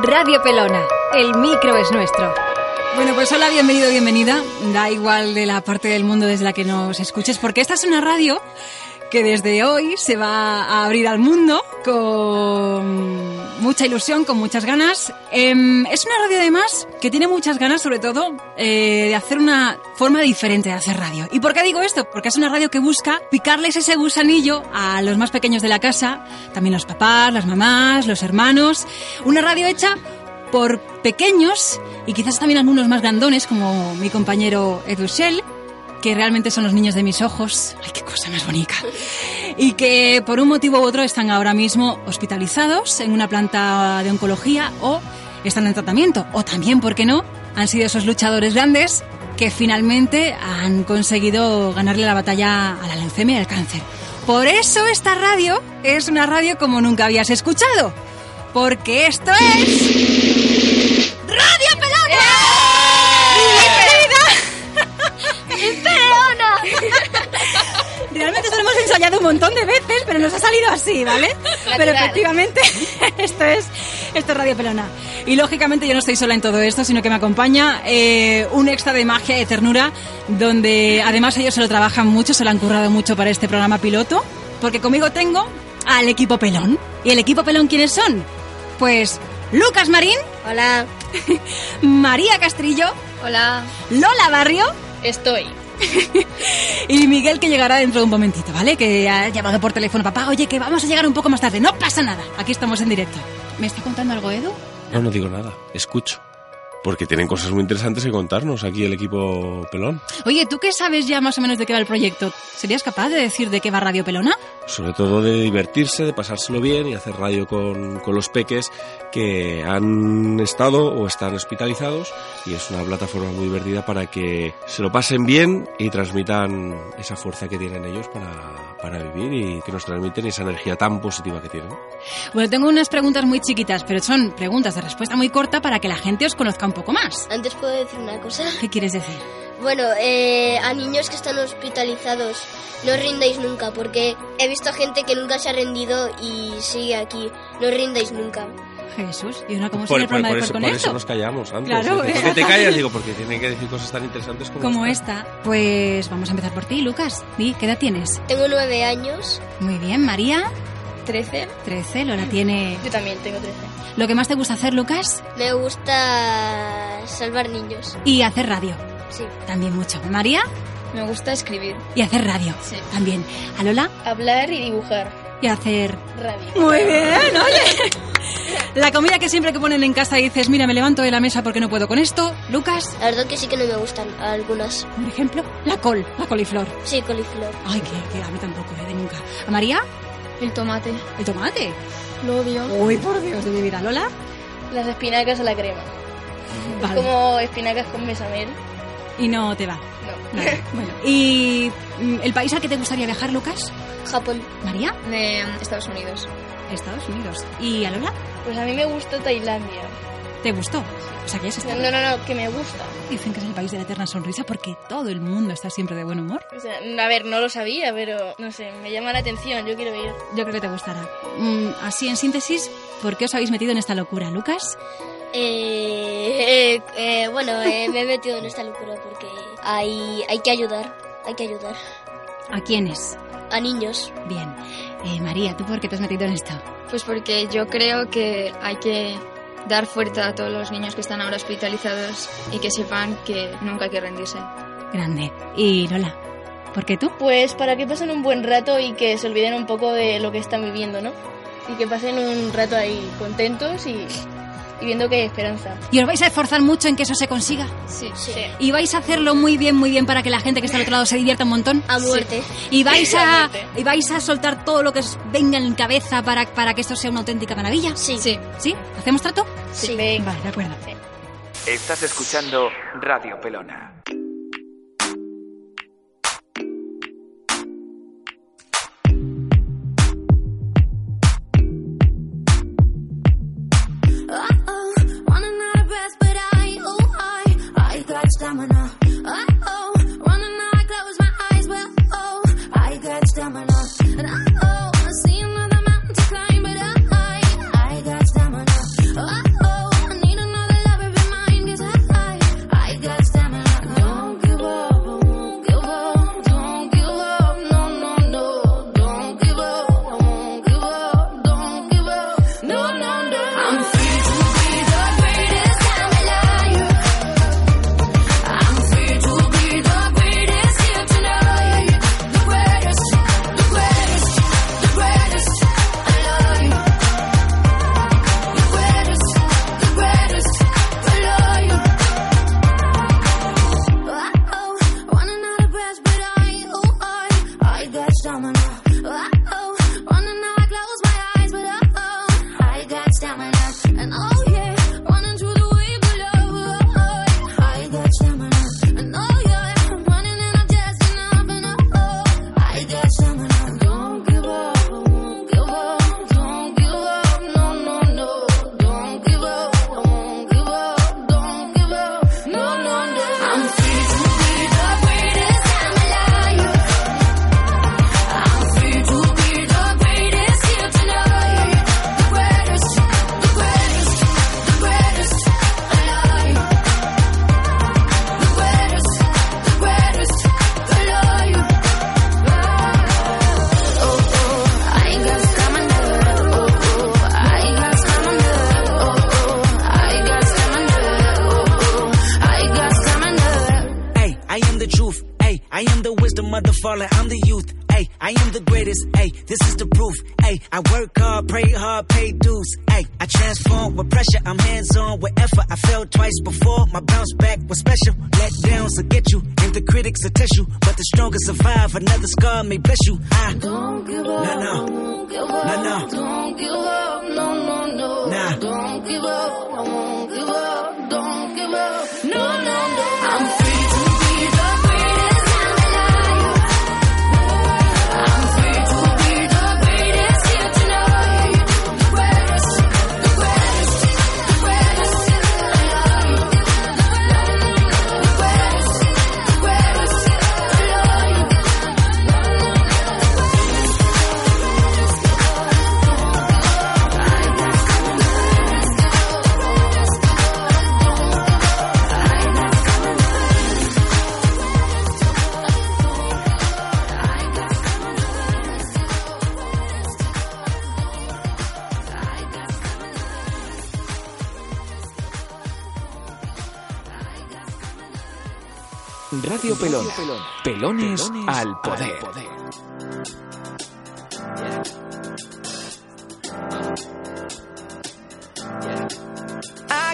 Radio Pelona, el micro es nuestro. Bueno, pues hola, bienvenido, bienvenida. Da igual de la parte del mundo desde la que nos escuches, porque esta es una radio que desde hoy se va a abrir al mundo con mucha ilusión, con muchas ganas. Em, es una radio además que tiene muchas ganas, sobre todo, eh, de hacer una forma diferente de hacer radio. ¿Y por qué digo esto? Porque es una radio que busca picarles ese gusanillo a los más pequeños de la casa, también los papás, las mamás, los hermanos. Una radio hecha por pequeños y quizás también algunos más grandones, como mi compañero Edu Shell, que realmente son los niños de mis ojos. ¡Ay, qué cosa más bonita! Y que por un motivo u otro están ahora mismo hospitalizados en una planta de oncología o están en tratamiento. O también, ¿por qué no? Han sido esos luchadores grandes que finalmente han conseguido ganarle la batalla a la leucemia y al cáncer. Por eso esta radio es una radio como nunca habías escuchado. Porque esto es... Realmente esto lo hemos ensayado un montón de veces, pero nos ha salido así, ¿vale? Pero efectivamente, esto es, esto es Radio Pelona. Y lógicamente yo no estoy sola en todo esto, sino que me acompaña eh, un extra de magia y ternura, donde además ellos se lo trabajan mucho, se lo han currado mucho para este programa piloto, porque conmigo tengo al equipo Pelón. ¿Y el equipo Pelón quiénes son? Pues Lucas Marín. Hola. María Castrillo. Hola. Lola Barrio. Estoy. y Miguel que llegará dentro de un momentito, ¿vale? Que ha llamado por teléfono, papá, oye, que vamos a llegar un poco más tarde. No pasa nada, aquí estamos en directo. ¿Me está contando algo, Edu? No, no digo nada, escucho. Porque tienen cosas muy interesantes que contarnos aquí el equipo Pelón. Oye, ¿tú qué sabes ya más o menos de qué va el proyecto? ¿Serías capaz de decir de qué va Radio Pelona? Sobre todo de divertirse, de pasárselo bien y hacer radio con, con los peques que han estado o están hospitalizados y es una plataforma muy divertida para que se lo pasen bien y transmitan esa fuerza que tienen ellos para, para vivir y que nos transmiten esa energía tan positiva que tienen. Bueno, tengo unas preguntas muy chiquitas, pero son preguntas de respuesta muy corta para que la gente os conozca un poco más. Antes puedo decir una cosa. ¿Qué quieres decir? Bueno, eh, a niños que están hospitalizados, no os rindáis nunca, porque he visto gente que nunca se ha rendido y sigue aquí. No os rindáis nunca. Jesús, ¿y una cómo Por, por- por eso, con por eso nos callamos antes. Claro, ¿eh? ¿Por qué te callas? Digo, porque tienen que decir cosas tan interesantes como, Como esta. Pues vamos a empezar por ti, Lucas. Di, ¿qué edad tienes? Tengo nueve años. Muy bien, María. ¿Trece? 13, Lola tiene... Yo también tengo trece. ¿Lo que más te gusta hacer, Lucas? Me gusta salvar niños. Y hacer radio. Sí. También mucho. María Me gusta escribir, y hacer radio. Sí. También. A Lola hablar y dibujar. y hacer... Radio. Muy bien, oye. La comida que siempre que ponen en casa y dices, mira, me levanto de la mesa porque no puedo con esto. Lucas, La verdad que sí que no me gustan algunas. por ejemplo, la col, la coliflor. Sí, coliflor. Ay, que, que a mí tampoco, eh, de nunca. ¿A María? El tomate. El tomate. Lo odio. Uy, por Dios de mi vida. ¿Lola? Las espinacas a la crema. Vale. Como espinacas con besamel. Y no te va. No. Vale, bueno. ¿Y mm, el país al que te gustaría viajar, Lucas? Japón. ¿María? De Estados Unidos. Estados Unidos. ¿Y a Lola? Pues a mí me gusta Tailandia. ¿Te gustó? O sea, que es No, no, no, no, que me gusta. Dicen que es el país de la eterna sonrisa porque todo el mundo está siempre de buen humor. O sea, a ver, no lo sabía, pero no sé, me llama la atención, yo quiero ir. Yo creo que te gustará. Mm, así, en síntesis, ¿por qué os habéis metido en esta locura, Lucas? Eh, eh, eh, bueno, eh, me he metido en esta locura porque hay, hay que ayudar. Hay que ayudar. ¿A quiénes? A niños. Bien. Eh, María, ¿tú por qué te has metido en esto? Pues porque yo creo que hay que dar fuerza a todos los niños que están ahora hospitalizados y que sepan que nunca hay que rendirse. Grande. ¿Y Lola? ¿Por qué tú? Pues para que pasen un buen rato y que se olviden un poco de lo que están viviendo, ¿no? Y que pasen un rato ahí contentos y, y viendo que hay esperanza. ¿Y os vais a esforzar mucho en que eso se consiga? Sí. Sí. ¿Y vais a hacerlo muy bien, muy bien para que la gente que está al otro lado se divierta un montón? A muerte. ¿Y vais A a, y vais a soltar todo lo que os venga en cabeza para, para que esto sea una auténtica maravilla? Sí. Sí. ¿Sí? ¿Hacemos trato? Sí. Venga. Vale, de acuerdo. Estás escuchando Radio Pelona. phenomena.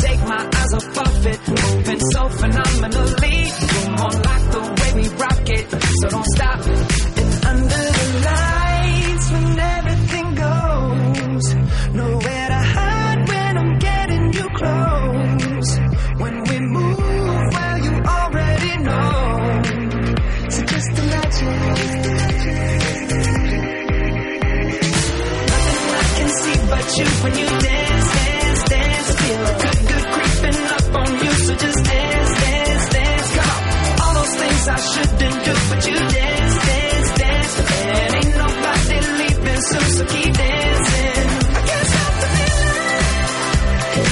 take my eyes off of it. Moving so phenomenally. You're more like the way we rock it. So don't stop. It's under the light.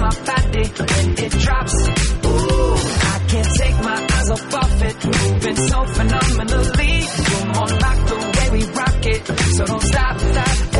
my body, when it drops. Ooh, I can't take my eyes off of it. Moving so phenomenally. Come on, rock the way we rock it. So don't stop, stop.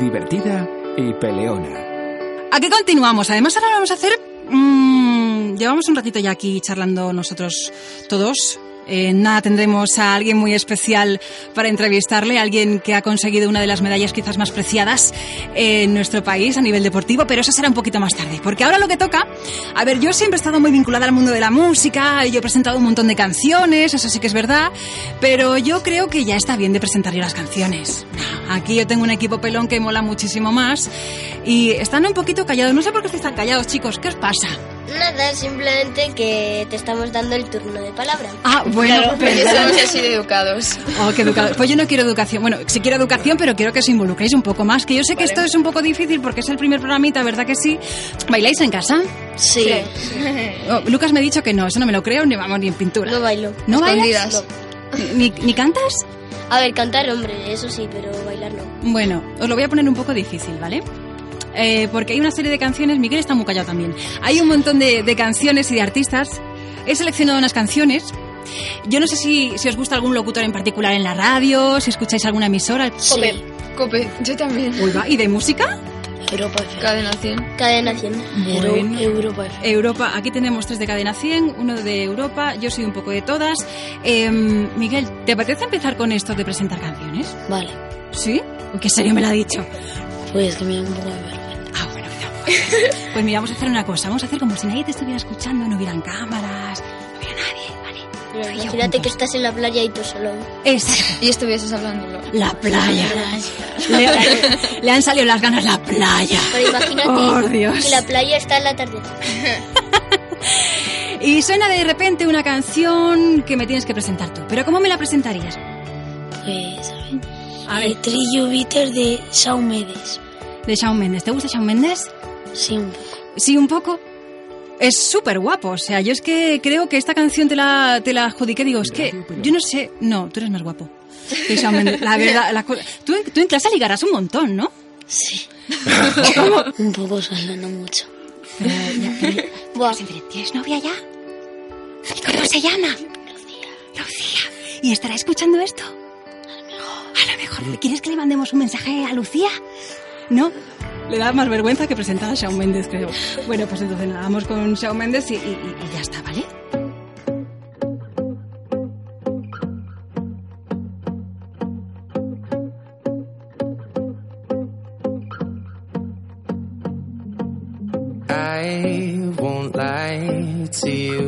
Divertida y peleona. Aquí continuamos. Además, ahora vamos a hacer. mm, llevamos un ratito ya aquí charlando nosotros todos. Eh, nada, tendremos a alguien muy especial para entrevistarle, alguien que ha conseguido una de las medallas quizás más preciadas en nuestro país a nivel deportivo, pero eso será un poquito más tarde, porque ahora lo que toca, a ver, yo siempre he estado muy vinculada al mundo de la música, yo he presentado un montón de canciones, eso sí que es verdad, pero yo creo que ya está bien de presentar yo las canciones. Aquí yo tengo un equipo pelón que mola muchísimo más y están un poquito callados, no sé por qué estáis tan callados, chicos, ¿qué os pasa? Nada, simplemente que te estamos dando el turno de palabra. Ah, bueno, Claro, perdón. somos así de educados. Oh, qué educado. Pues yo no quiero educación. Bueno, sí quiero educación, pero quiero que os involucréis un poco más. Que yo sé que esto es un poco difícil porque es el primer programita, ¿verdad que sí? ¿Bailáis en casa? Sí. Oh, Lucas me ha dicho que no, eso no me lo creo, ni vamos ni en pintura. No bailo. ¿No bailas? Escondidas. ¿Ni, ni cantas? A ver, cantar, hombre, eso sí, pero bailar no. Bueno, os lo voy a poner un poco difícil, ¿vale? Eh, porque hay una serie de canciones, Miguel está muy callado también. Hay un montón de, de canciones y de artistas. He seleccionado unas canciones. Yo no sé si, si os gusta algún locutor en particular en la radio, si escucháis alguna emisora. Cope. Cope. Yo también. Uy, va, ¿Y de música? Europa Cadena 100. Cadena 100. Bueno. Europa Europa, aquí tenemos tres de cadena 100, uno de Europa, yo soy un poco de todas. Em, Miguel, ¿te apetece empezar con esto de presentar canciones? Vale. ¿Sí? ¿Qué serio me lo ha dicho? Pues que me da un poco de vergüenza. Ah, bueno. Pues mira, vamos a hacer una cosa. Vamos a hacer como si nadie te estuviera escuchando, no hubieran cámaras, no hubiera nadie, ¿vale? Pero imagínate que estás en la playa y tú solo. Exacto. Y estuvieses hablándolo. La playa. Le, le han salido las ganas la playa. Pero imagínate Por Dios. que la playa está en la tarde. Y suena de repente una canción que me tienes que presentar tú. ¿Pero cómo me la presentarías? Pues, a ver. A El trillo bitter de Shawn Mendes. De Shawn Mendes. ¿Te gusta Shawn Mendes? Sí, un poco. Sí, un poco. Es súper guapo. O sea, yo es que creo que esta canción te la, te la adjudiqué. Digo, es que yo no sé. No, tú eres más guapo. que Shawn Mendes. La verdad, la co- tú, tú en clase ligarás un montón, ¿no? Sí. un poco solo, no mucho. Pero ya, pero- Buah. ¿Tienes novia ya? ¿Y cómo se llama? Lucía. Lucía. ¿Y estará escuchando esto? A lo mejor. ¿Quieres que le mandemos un mensaje a Lucía? ¿No? Le da más vergüenza que presentar a Shawn Mendes, creo. Bueno, pues entonces nada, vamos con Shawn Mendes y- y ya está, ¿vale? I won't lie to you.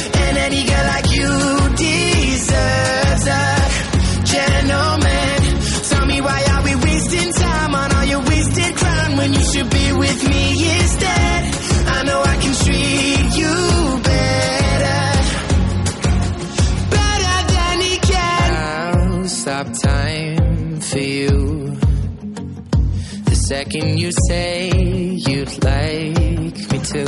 should be with me instead? I know I can treat you better, better than he can. I'll stop time for you. The second you say you'd like me to.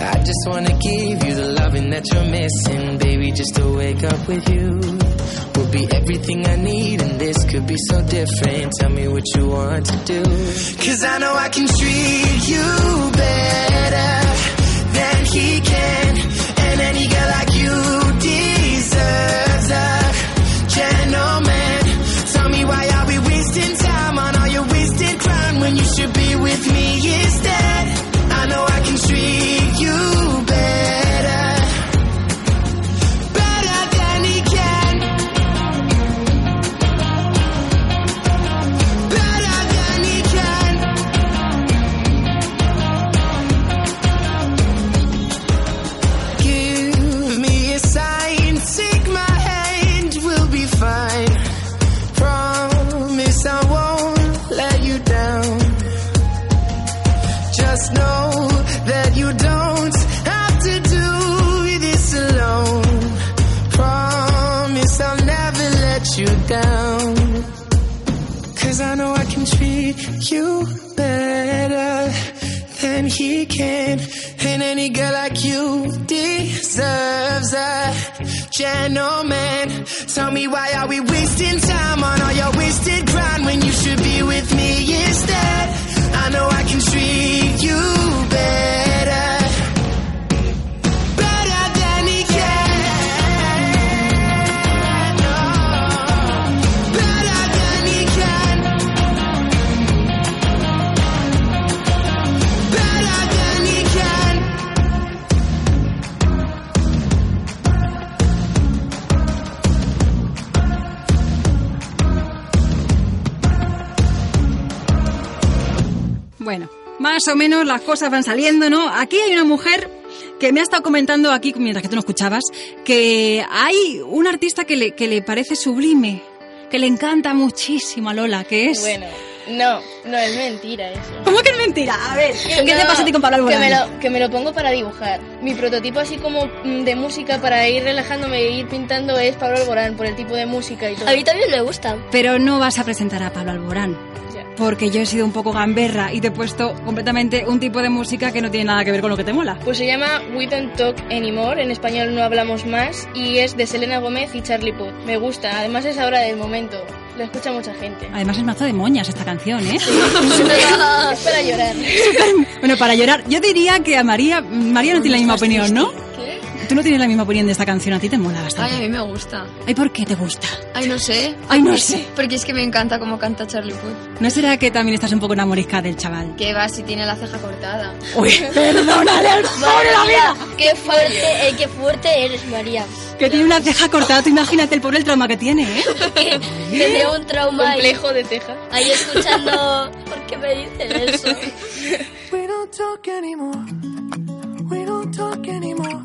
I just wanna give you the loving that you're missing, baby, just to wake up with you. Will be everything I need, and this could be so different. Tell me what you want to do. Cause I know I can treat you better than he can. Las cosas van saliendo, ¿no? Aquí hay una mujer que me ha estado comentando aquí, mientras que tú no escuchabas, que hay un artista que le, que le parece sublime, que le encanta muchísimo a Lola, que es... Bueno, no, no es mentira eso. ¿Cómo que es mentira? A ver, ¿qué te No, pasa a ti con Pablo que Alborán? me, lo, que me lo pongo para dibujar. Mi prototipo así como mm, de música para ir relajándome e ir pintando es Pablo Alborán por el tipo de música y todo. A mí también me gusta. Pero no vas a presentar a Pablo Alborán. Porque yo he sido un poco gamberra y te he puesto completamente un tipo de música que no tiene nada que ver con lo que te mola. Pues se llama We Don't Talk Anymore, en español no hablamos más, y es de Selena Gómez y Charlie Puth. Me gusta, además es ahora del momento, lo escucha mucha gente. Además es mazo de moñas esta canción, ¿eh? es para llorar. Bueno, para llorar, yo diría que a María, María no tiene la misma opinión, ¿no? Tú no tienes la misma opinión de esta canción, a ti te mola Ay, bastante. a mí me gusta. Ay, ¿por qué te gusta? Ay, no sé. Ay, no sé. Porque es que me encanta cómo canta Charlie Puth. ¿No será que también estás un poco enamorisca del chaval? Que va si tiene la ceja cortada. Uy, perdónale al pobre la vida. Qué fuerte, eh, qué fuerte eres, María. Que tiene una ceja cortada, tú imagínate el pobre el trauma que tiene, ¿eh? Que Tenía un trauma ahí, Complejo de ceja. ahí escuchando. ¿Por qué me dicen eso? We don't talk anymore. We don't talk anymore.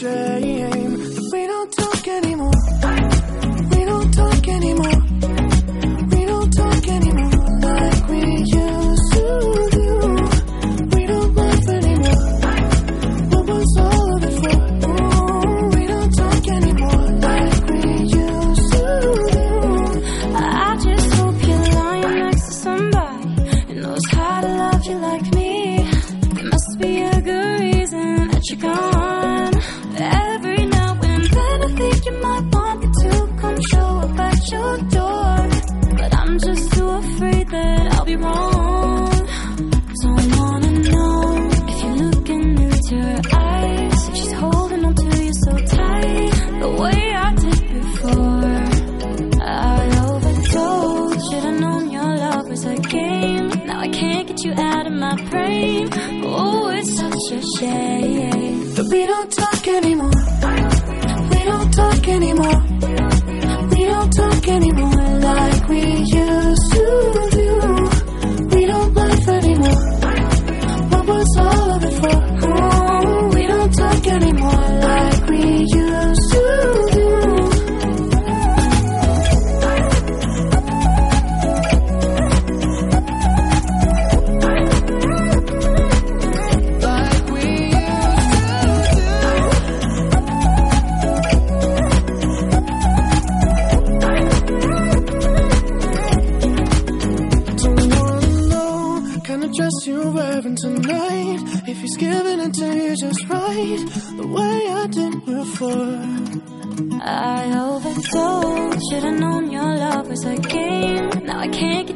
say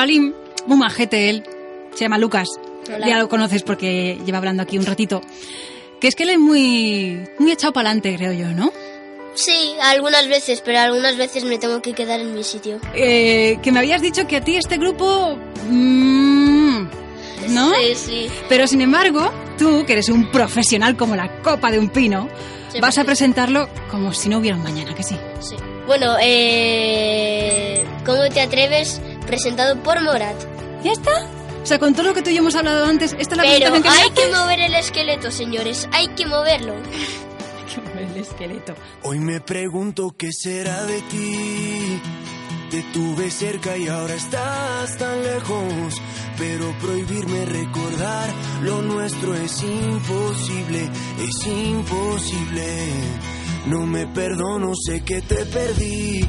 Chavalín, muy majete él, se llama Lucas. Hola. Ya lo conoces porque lleva hablando aquí un ratito. Que es que él es muy, muy echado para adelante, creo yo, ¿no? Sí, algunas veces, pero algunas veces me tengo que quedar en mi sitio. Eh, que me habías dicho que a ti este grupo... mm, ¿No? Sí, sí. Pero sin embargo, tú, que eres un profesional como la copa de un pino, Sí, vas a presentarlo como si no hubiera un mañana, que sí. Sí. Bueno, eh... ¿Cómo te atreves? Presentado por Morat. ¿Ya está? O sea, con todo lo que tú y yo hemos hablado antes, esta es la Pero que hay que mover el esqueleto, señores. Hay que moverlo. El esqueleto. Hoy me pregunto qué será de ti. Te tuve cerca y ahora estás tan lejos. Pero prohibirme recordar lo nuestro es imposible, es imposible. No me perdono, sé que te perdí.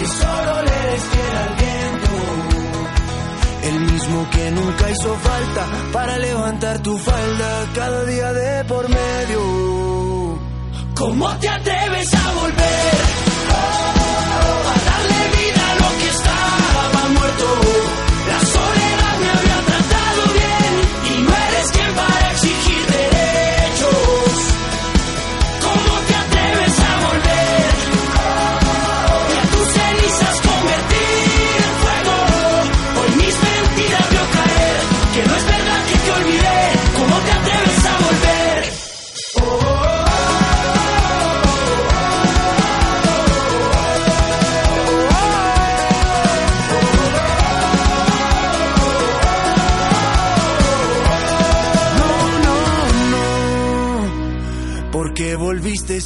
que solo le fiel al viento. El mismo que nunca hizo falta para levantar tu falda cada día de por medio. ¿Cómo te atreves a volver? Oh, a darle vida a lo que estaba muerto.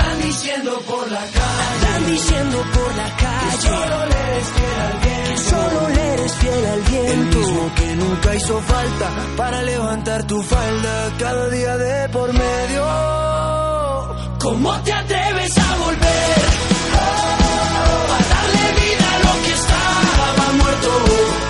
Andan diciendo por la calle. Andan diciendo por la calle. Que solo le eres fiel al viento. Que solo le eres fiel al viento. El mismo que nunca hizo falta para levantar tu falda cada día de por medio. ¿Cómo te atreves a volver? Oh, a darle vida a lo que estaba muerto.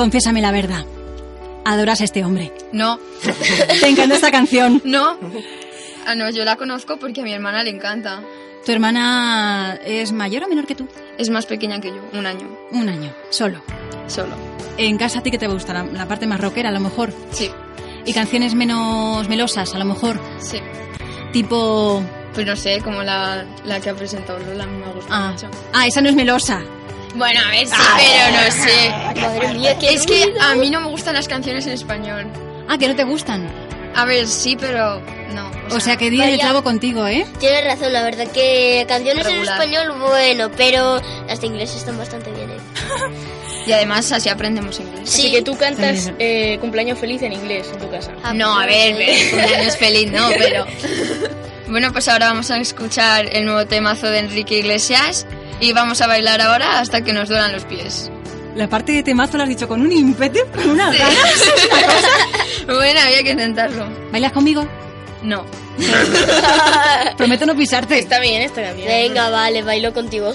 confiésame la verdad. Adoras a este hombre. No. Te encanta esta canción. No. Ah, no, yo la conozco porque a mi hermana le encanta. ¿Tu hermana es mayor o menor que tú? Es más pequeña que yo, un año. Un año, solo. Solo. En casa a ti que te gusta la, la parte más rockera, a lo mejor. Sí. Y canciones menos melosas, a lo mejor. Sí. Tipo. Pues no sé, como la, la que ha presentado Lola, me ha gustado Ah, mucho. ah, esa no es melosa. Bueno, a ver, sí, pero no sé. Madre mía, qué Es que ruido. a mí no me gustan las canciones en español. Ah, que no te gustan. A ver, sí, pero no. O sea, que el Vaya. clavo contigo, ¿eh? Tienes razón, la verdad que canciones Regular. en español, bueno, pero las de inglés están bastante bien, ¿eh? Y además así aprendemos inglés. Así que tú cantas eh, cumpleaños feliz en inglés en tu casa. No, a ver, ver, cumpleaños feliz, no, pero... Bueno, pues ahora vamos a escuchar el nuevo temazo de Enrique Iglesias y vamos a bailar ahora hasta que nos duelan los pies. La parte de temazo lo has dicho con un ímpetu, con unas ganas. Bueno, había que intentarlo. ¿Bailas conmigo? No. Prometo no pisarte. Está bien, está bien. Venga, vale, bailo contigo.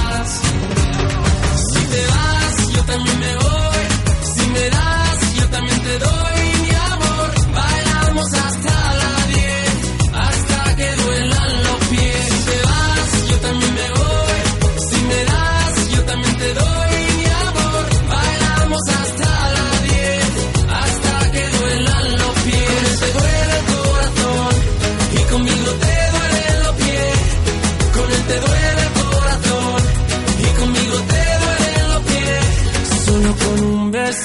Yo también me voy. Si me das, yo también te doy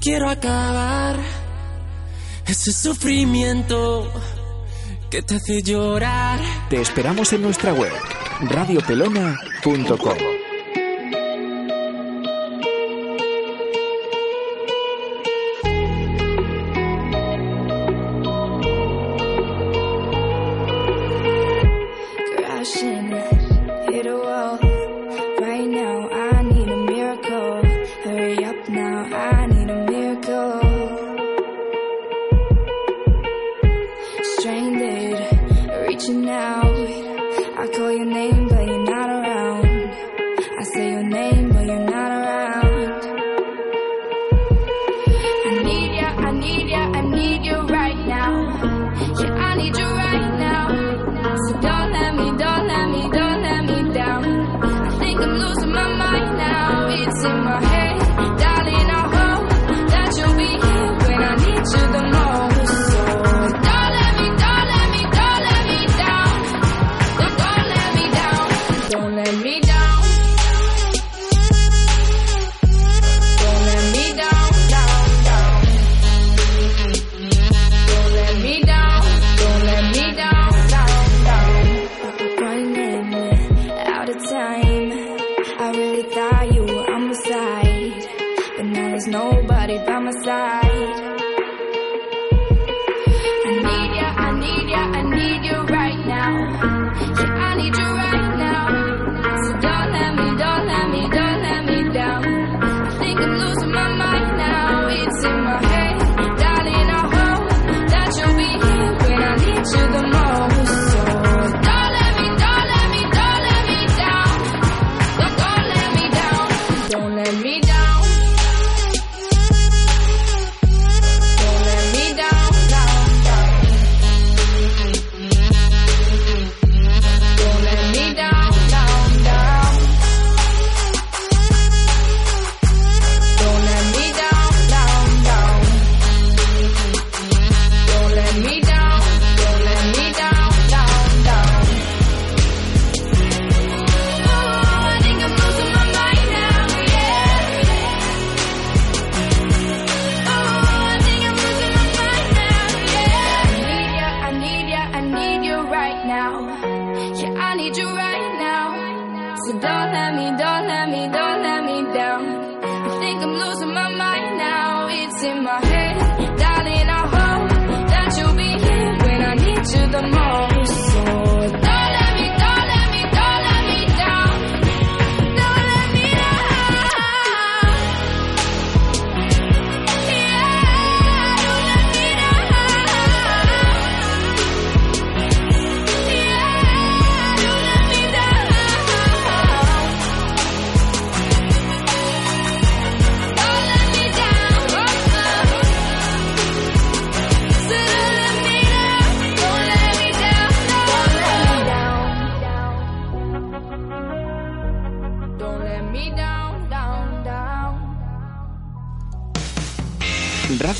Quiero acabar Ese sufrimiento que te hace llorar. Te esperamos en nuestra web, radiopelona.com. you now. I call your name.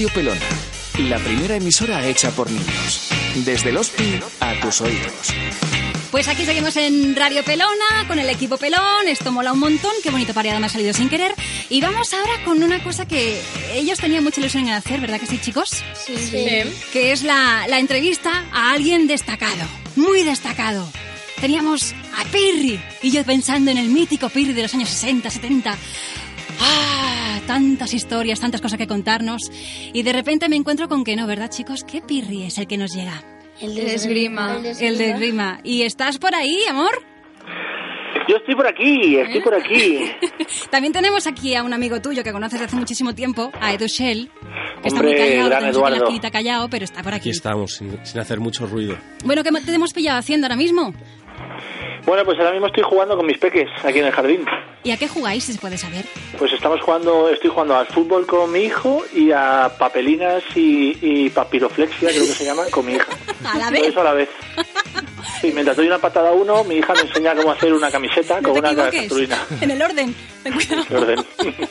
Radio Pelona, la primera emisora hecha por niños. Desde los pi a tus oídos. Pues aquí seguimos en Radio Pelona con el equipo Pelón. Esto mola un montón. Qué bonito pareado me ha salido sin querer. Y vamos ahora con una cosa que ellos tenían mucha ilusión en hacer, ¿verdad que sí, chicos? Sí. Sí. Que es la, la entrevista a alguien destacado. Muy destacado. Teníamos a Pirri. Y yo pensando en el mítico Pirri de los años 60, 70. ¡Ah! Tantas historias, tantas cosas que contarnos. Y de repente me encuentro con que no, ¿verdad, chicos? ¿Qué Pirri es el que nos llega? El de esgrima. El de esgrima. ¿Y estás por ahí, amor? Yo estoy por aquí, estoy por aquí. También tenemos aquí a un amigo tuyo que conoces de hace muchísimo tiempo, a Edu Shell, que está muy Hombre, callado, gran aquí callado, pero está por Aquí aquí. estamos, sin, sin hacer mucho ruido. Bueno, ¿qué te hemos pillado haciendo ahora mismo? Bueno, pues ahora mismo estoy jugando con mis peques aquí en el jardín. ¿Y a qué jugáis, si se puede saber? Pues estamos jugando, estoy jugando al fútbol con mi hijo y a papelinas y, y papiroflexia, creo que se llama, con mi hija. A la Todo vez. eso a la vez. Sí, mientras doy una patada a uno, mi hija me enseña cómo hacer una camiseta No con una cartulina. En el orden. Ten cuidado. Qué orden.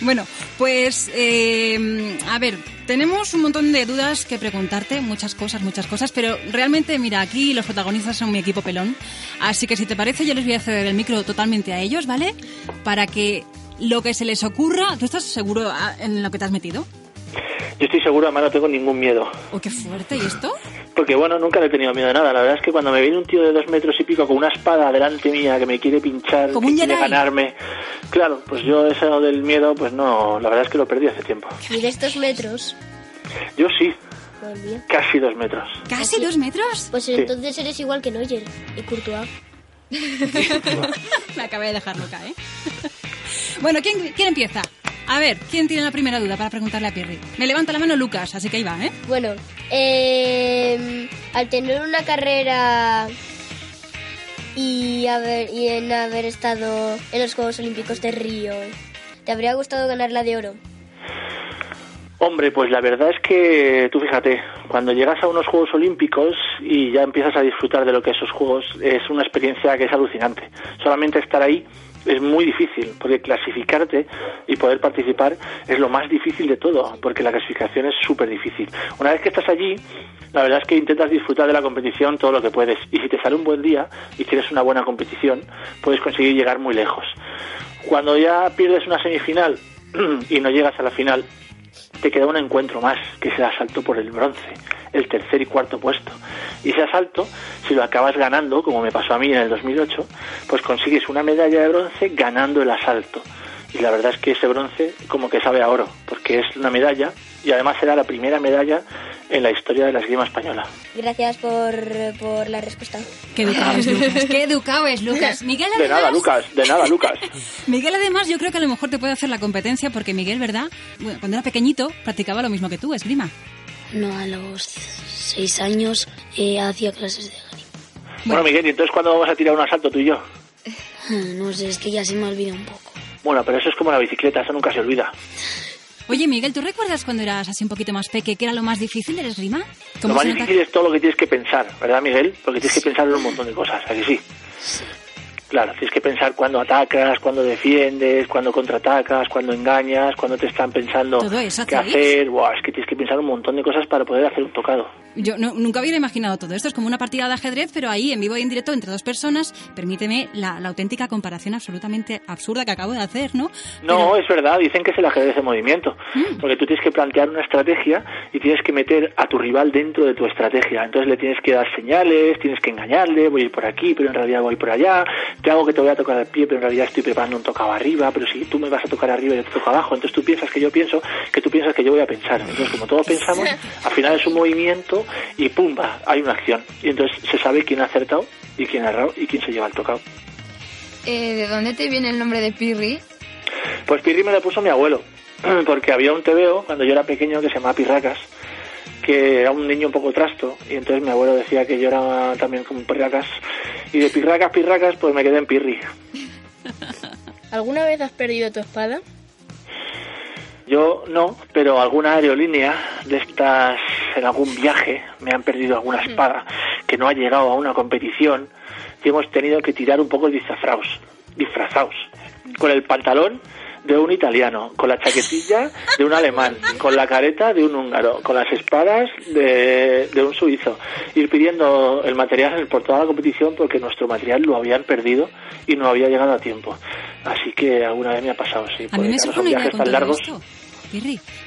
Bueno, pues eh, a ver, tenemos un montón de dudas que preguntarte, muchas cosas, muchas cosas, pero realmente, mira, aquí los protagonistas son mi equipo pelón, así que si te parece yo les voy a ceder el micro totalmente a ellos, ¿vale? Para que lo que se les ocurra, ¿tú estás seguro ah, en lo que te has metido? Yo estoy seguro, además no tengo ningún miedo. Oh, qué fuerte, ¿y esto? Porque bueno, nunca le he tenido miedo a nada. La verdad es que cuando me viene un tío de dos metros y pico con una espada delante mía que me quiere pinchar, Como que quiere Jedi. ganarme, claro, pues yo eso del miedo, pues no, la verdad es que lo perdí hace tiempo. Y de estos metros. Yo sí, Madre mía. casi dos metros. ¿Casi dos metros? Pues entonces eres igual que Neuer y Courtois. Me acabé de dejar loca, ¿eh? bueno, ¿quién, ¿quién empieza? A ver, ¿quién tiene la primera duda para preguntarle a Pirri? Me levanta la mano Lucas, así que ahí va, ¿eh? Bueno, eh, al tener una carrera y, haber, y en haber estado en los Juegos Olímpicos de Río, ¿te habría gustado ganar la de oro? Hombre, pues la verdad es que tú fíjate, cuando llegas a unos Juegos Olímpicos y ya empiezas a disfrutar de lo que esos Juegos es una experiencia que es alucinante. Solamente estar ahí es muy difícil, porque clasificarte y poder participar es lo más difícil de todo, porque la clasificación es súper difícil. Una vez que estás allí, la verdad es que intentas disfrutar de la competición todo lo que puedes. Y si te sale un buen día y tienes una buena competición, puedes conseguir llegar muy lejos. Cuando ya pierdes una semifinal y no llegas a la final, te queda un encuentro más, que es el asalto por el bronce, el tercer y cuarto puesto. Y ese asalto, si lo acabas ganando, como me pasó a mí en el 2008, pues consigues una medalla de bronce ganando el asalto. Y la verdad es que ese bronce como que sabe a oro, porque es una medalla y además será la primera medalla en la historia de la esgrima española. Gracias por, por la respuesta. Qué educado es Lucas, qué educado es Lucas. Miguel, De nada, además, Lucas, de nada, Lucas. Miguel además yo creo que a lo mejor te puede hacer la competencia porque Miguel, ¿verdad? Bueno, cuando era pequeñito practicaba lo mismo que tú, esgrima. No, a los seis años eh, hacía clases de esgrima. Bueno, Miguel, ¿y entonces cuándo vamos a tirar un asalto tú y yo? No sé, es que ya se me olvida un poco. Bueno, pero eso es como la bicicleta, eso nunca se olvida. Oye, Miguel, ¿tú recuerdas cuando eras así un poquito más peque que era lo más difícil del esgrima? Lo ¿Cómo más difícil es todo lo que tienes que pensar, ¿verdad, Miguel? Porque tienes que pensar en un montón de cosas, ¿a que sí? Claro, tienes que pensar cuándo atacas, cuándo defiendes, cuándo contraatacas, cuándo engañas, cuándo te están pensando qué hacer. Buah, es que tienes que pensar un montón de cosas para poder hacer un tocado. Yo no- nunca hubiera imaginado todo esto. Es como una partida de ajedrez, pero ahí en vivo y en directo entre dos personas. Permíteme la, la auténtica comparación absolutamente absurda que acabo de hacer, ¿no? No, es verdad, dicen que es el ajedrez de movimiento, porque tú tienes que plantear una estrategia y tienes que meter a tu rival dentro de tu estrategia. Entonces le tienes que dar señales, tienes que engañarle, voy a ir por aquí, pero en realidad voy por allá, te hago que te voy a tocar al pie, pero en realidad estoy preparando un tocado arriba, pero si tú me vas a tocar arriba y yo te toco abajo, entonces tú piensas que yo pienso, que tú piensas que yo voy a pensar. Entonces como todos pensamos, al final es un movimiento y pumba, hay una acción. Y entonces se sabe quién ha acertado y quién ha errado y quién se lleva el tocado. Eh, ¿De dónde te viene el nombre de Pirri? Pues Pirri me lo puso mi abuelo, porque había un TVO cuando yo era pequeño que se llamaba Pirracas, que era un niño un poco trasto, y entonces mi abuelo decía que yo era también como un Pirracas, y de Pirracas, Pirracas, pues me quedé en Pirri. ¿Alguna vez has perdido tu espada? Yo no, pero alguna aerolínea de estas, en algún viaje, me han perdido alguna espada que no ha llegado a una competición y hemos tenido que tirar un poco disfrazados, disfrazados, con el pantalón de un italiano, con la chaquetilla de un alemán, con la careta de un húngaro, con las espadas de, de un suizo, ir pidiendo el material por toda la competición porque nuestro material lo habían perdido y no había llegado a tiempo. Así que alguna vez me ha pasado, sí. A mí me viajes tan largos. esto.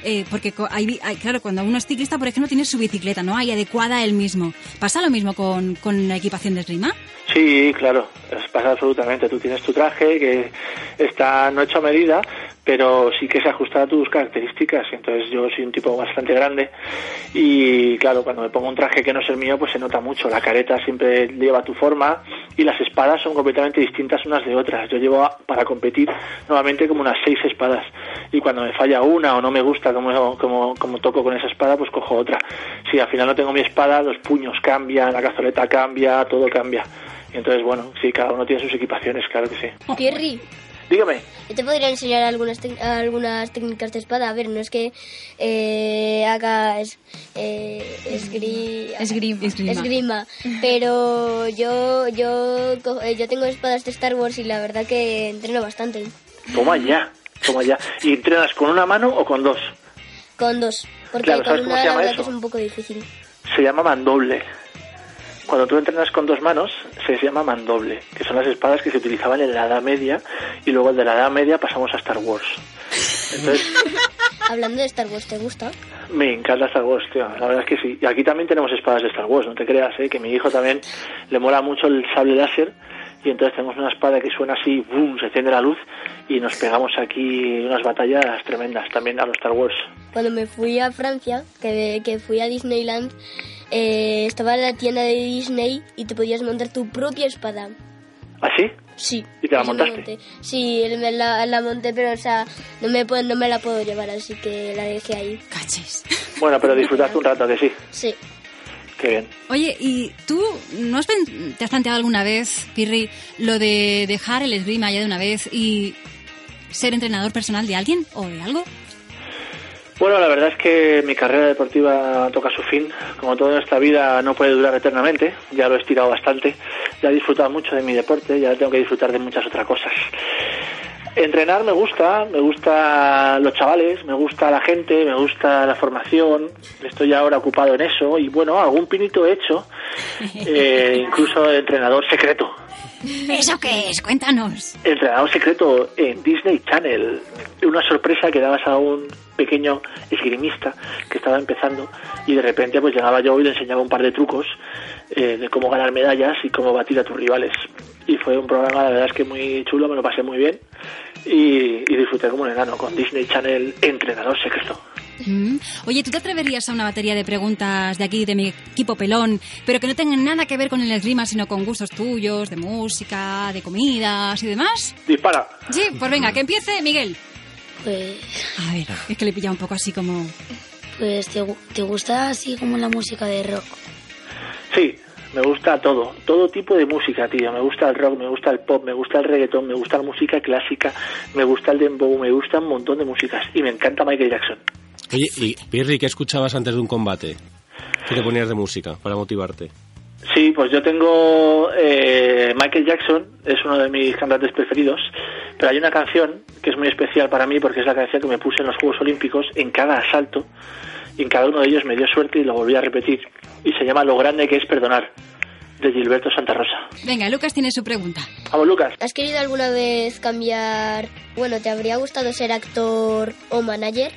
Eh, porque hay, hay- claro, cuando uno es ciclista, por ejemplo, tiene su bicicleta, ¿no? Hay adecuada él mismo. ¿Pasa lo mismo con, con la equipación de esgrima? Sí, claro, pasa absolutamente. Tú tienes tu traje que está no hecho a medida, pero sí que se ajusta a tus características. Entonces yo soy un tipo bastante grande y claro, cuando me pongo un traje que no es el mío, pues se nota mucho. La careta siempre lleva tu forma y las espadas son completamente distintas unas de otras. Yo llevo para competir normalmente como unas seis espadas y cuando me falla una o no me gusta como, como, como toco con esa espada, pues cojo otra. Si al final no tengo mi espada, los puños cambian, la cazoleta cambia, todo cambia. Y entonces, bueno, sí, cada uno tiene sus equipaciones, claro que sí. Pierri, Dígame. yo te podría enseñar algunas, algunas técnicas de espada. A ver, no es que eh, haga es- eh, esgri- Esgrima. esgrima, pero yo, yo, co- eh, yo tengo espadas de Star Wars y la verdad que entreno bastante. Toma ya, toma ya. ¿Y entrenas con una mano o con dos? Con dos, porque Claro, con ¿sabes cómo una la llama verdad eso? que es un poco difícil. Se llama mandoble. Cuando tú entrenas con dos manos, se llama mandoble, que son las espadas que se utilizaban en la Edad Media y luego de la Edad Media pasamos a Star Wars. Entonces, Hablando de Star Wars, ¿te gusta? me encanta Star Wars, tío. La verdad es que sí. Y aquí también tenemos espadas de Star Wars, no te creas, ¿eh? Que mi hijo también le mola mucho el sable láser. Y entonces tenemos una espada que suena así, boom, se enciende la luz y nos pegamos aquí unas batallas tremendas también a los Star Wars. Cuando me fui a Francia, que, que fui a Disneyland, eh, estaba en la tienda de Disney y te podías montar tu propia espada. ¿Ah, sí? Sí. ¿Y te la montaste? monté. Sí, me la, la monté, pero o sea, no me, puedo- no me la puedo llevar, así que la dejé ahí. Cachis. Bueno, pero disfrutaste un rato, que sí. Sí. Qué bien. Oye, ¿y tú no has te has planteado alguna vez, Pirri, lo de dejar el esgrima ya de una vez y ser entrenador personal de alguien o de algo? Bueno, la verdad es que mi carrera deportiva toca su fin. Como todo en esta vida no puede durar eternamente, ya lo he estirado bastante. Ya he disfrutado mucho de mi deporte, ya tengo que disfrutar de muchas otras cosas. Entrenar me gusta, me gusta los chavales, me gusta la gente, me gusta la formación. Estoy ahora ocupado en eso y bueno, algún pinito he hecho, eh, incluso entrenador secreto. ¿Eso qué es? Cuéntanos. Entrenador secreto en Disney Channel. Una sorpresa que dabas a un pequeño esgrimista que estaba empezando y de repente pues llegaba yo y le enseñaba un par de trucos eh, de cómo ganar medallas y cómo batir a tus rivales. Y fue un programa, la verdad es que muy chulo, me lo pasé muy bien y disfruté como un enano con Disney Channel Entrenador Secreto. Mm. Oye, ¿tú te atreverías a una batería de preguntas de aquí, de mi equipo pelón, pero que no tengan nada que ver con el esgrima, sino con gustos tuyos, de música, de comidas y demás? Dispara. Sí, pues venga, que empiece Miguel. Pues, A ver, es que le pilla un poco así como... pues ¿te, te gusta así como la música de rock? Sí, me gusta todo, todo tipo de música, tío. Me gusta el rock, me gusta el pop, me gusta el reggaetón, me gusta la música clásica, me gusta el dembow, me gusta un montón de músicas y me encanta Michael Jackson. Oye, y Pirri, ¿qué escuchabas antes de un combate? ¿Qué te ponías de música para motivarte? Sí, pues yo tengo eh, Michael Jackson, es uno de mis cantantes preferidos, pero hay una canción que es muy especial para mí porque es la canción que me puse en los Juegos Olímpicos en cada asalto y en cada uno de ellos me dio suerte y lo volví a repetir y se llama Lo grande que es perdonar de Gilberto Santa Rosa. Venga, Lucas tiene su pregunta. Vamos, Lucas. ¿Has querido alguna vez cambiar... Bueno, ¿te habría gustado ser actor o manager?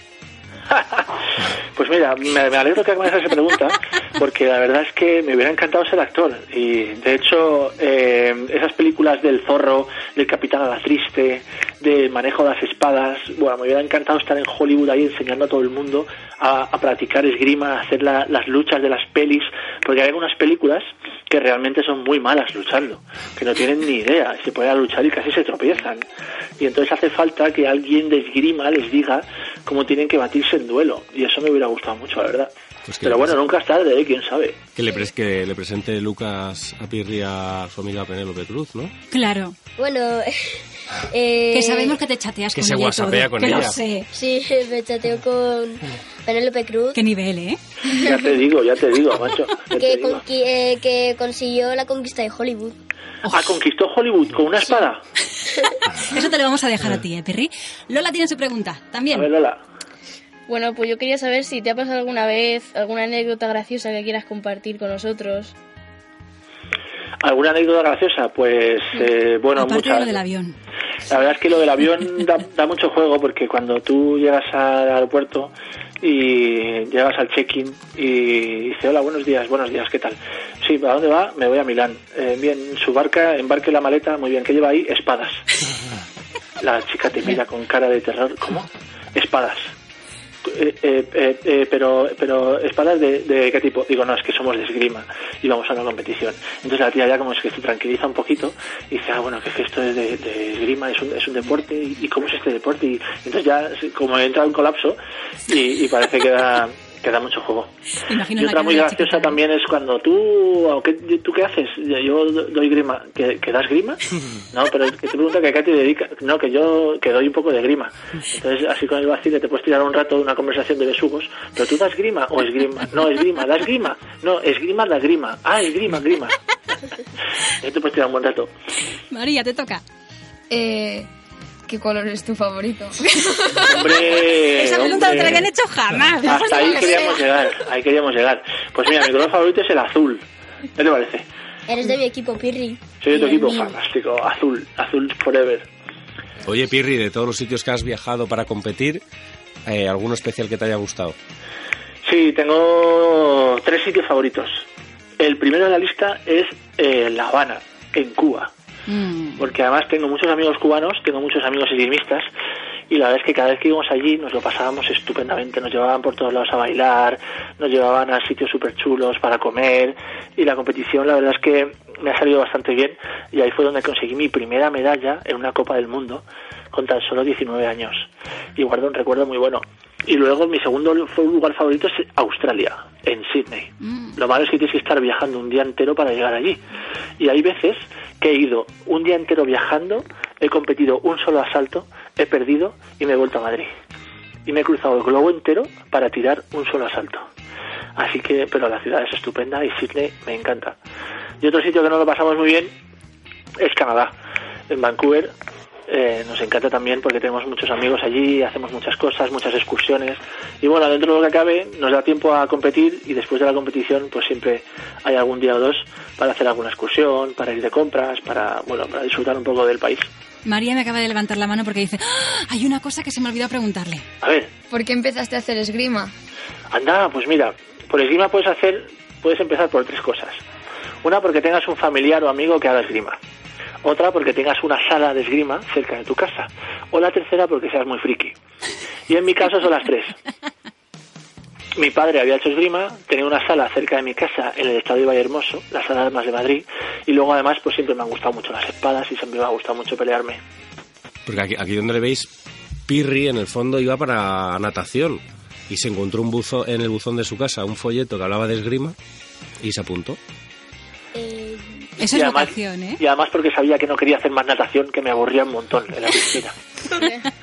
Pues mira, me, me alegro que hagas esa pregunta, porque la verdad es que me hubiera encantado ser actor. Y de hecho, eh, esas películas del zorro, del capitán a la triste, del manejo de las espadas, bueno, me hubiera encantado estar en Hollywood ahí enseñando a todo el mundo a, a practicar esgrima, a hacer la- las luchas de las pelis, porque hay algunas películas que realmente son muy malas luchando, que no tienen ni idea, se ponen a luchar y casi se tropiezan. Y entonces hace falta que alguien de esgrima les diga cómo tienen que batirse en duelo. Y eso me hubiera gustado mucho, la verdad. Pues que Pero bueno, nunca es tarde, ¿eh? quién sabe. Que le, pres- que le presente Lucas a Pirri a su amiga Penélope Cruz, ¿no? Claro. Bueno, eh, Que sabemos que te chateas Que con se ella y whatsappea todo, con que ella. lo sé. Sí, me chateo con Penélope Cruz. Qué nivel, ¿eh? Ya te digo, ya te digo, macho. ya te Que, digo. conqui- eh, que consiguió la conquista de Hollywood. Ah, conquistó Hollywood con una espada. Eso te lo vamos a dejar a ti, ¿eh, Perry? Lola tiene su pregunta, también. A ver, Lola. Bueno, pues yo quería saber si te ha pasado alguna vez alguna anécdota graciosa que quieras compartir con nosotros. ¿Alguna anécdota graciosa? Pues, eh, bueno, Aparte de muchas. lo del avión. La verdad es que lo del avión da, da mucho juego porque cuando tú llegas al aeropuerto y llegas al check-in y dice hola, buenos días, buenos días, ¿qué tal? Sí, ¿a dónde va? Me voy a Milán. Eh, bien, su barca, embarque la maleta, muy bien, ¿qué lleva ahí? Espadas. La chica te mira con cara de terror, ¿cómo? Espadas. Eh, eh, eh, eh, pero pero espadas de, de qué tipo digo no es que somos de esgrima y vamos a una competición. Entonces la tía ya como es que se tranquiliza un poquito y dice ah bueno que es que esto es de, de esgrima es un, es un deporte ¿Y, cómo es este deporte y entonces ya como entra un colapso y, y parece que da que da mucho juego. Imagino y otra muy graciosa también es cuando tú ¿o qué, tú qué haces yo do- doy grima. ¿que, que das grima? no pero es que te pregunta que a qué te dedicas no que yo que doy un poco de grima. Entonces así con el vacile te puedes tirar un rato de una conversación de besugos pero tú das grima o esgrima no esgrima das grima no esgrima das grima. Ah esgrima grima y te puedes tirar un buen rato. María, te toca. Eh, ¿Qué color es tu favorito? hombre Esa pregunta no te la habían hecho jamás. hasta ahí queríamos llegar ahí queríamos llegar pues mira mi color favorito es el azul ¿qué te parece? Eres de mi equipo, Pirri. Soy de tu equipo mío. fantástico, azul, azul forever. Oye, Pirri, de todos los sitios que has viajado para competir, eh, ¿alguno especial que te haya gustado? Sí, tengo tres sitios favoritos. El primero de la lista es eh, La Habana, en Cuba. Porque además tengo muchos amigos cubanos, tengo muchos amigos esgrimistas y la verdad es que cada vez que íbamos allí nos lo pasábamos estupendamente. Nos llevaban por todos lados a bailar, nos llevaban a sitios súper chulos para comer y la competición la verdad es que me ha salido bastante bien y ahí fue donde conseguí mi primera medalla en una Copa del Mundo con tan solo 19 años y guardo un recuerdo muy bueno. Y luego mi segundo fue un lugar favorito es Australia, en Sydney. Lo malo es que tienes que estar viajando un día entero para llegar allí. Y hay veces que he ido un día entero viajando, he competido un solo asalto, he perdido y me he vuelto a Madrid. Y me he cruzado el globo entero para tirar un solo asalto. Así que, pero la ciudad es estupenda y Sydney me encanta. Y otro sitio que no lo pasamos muy bien es Canadá. En Vancouver eh, nos encanta también porque tenemos muchos amigos allí, hacemos muchas cosas, muchas excursiones. Y bueno, dentro de lo que cabe, nos da tiempo a competir y después de la competición, pues siempre hay algún día o dos para hacer alguna excursión, para ir de compras, para, bueno, para disfrutar un poco del país. María me acaba de levantar la mano porque dice, "Ah, hay una cosa que se me olvidó preguntarle. A ver, ¿Por qué empezaste a hacer esgrima? anda, pues mira, por esgrima puedes hacer, puedes empezar por tres cosas. Una, porque tengas un familiar o amigo que haga esgrima. Otra, porque tengas una sala de esgrima cerca de tu casa. O la tercera, porque seas muy friki. Y en mi caso son las tres. Mi padre había hecho esgrima, tenía una sala cerca de mi casa en el Estadio Vallehermoso, la sala de armas de Madrid, y luego además pues siempre me han gustado mucho las espadas y siempre me ha gustado mucho pelearme. Porque aquí, aquí donde le veis, Pirri en el fondo iba para natación y se encontró un buzo en el buzón de su casa un folleto que hablaba de esgrima y se apuntó. Eso Y es además- vocación, ¿eh? Y además porque sabía que no quería hacer más natación, que me aburría un montón en la piscina.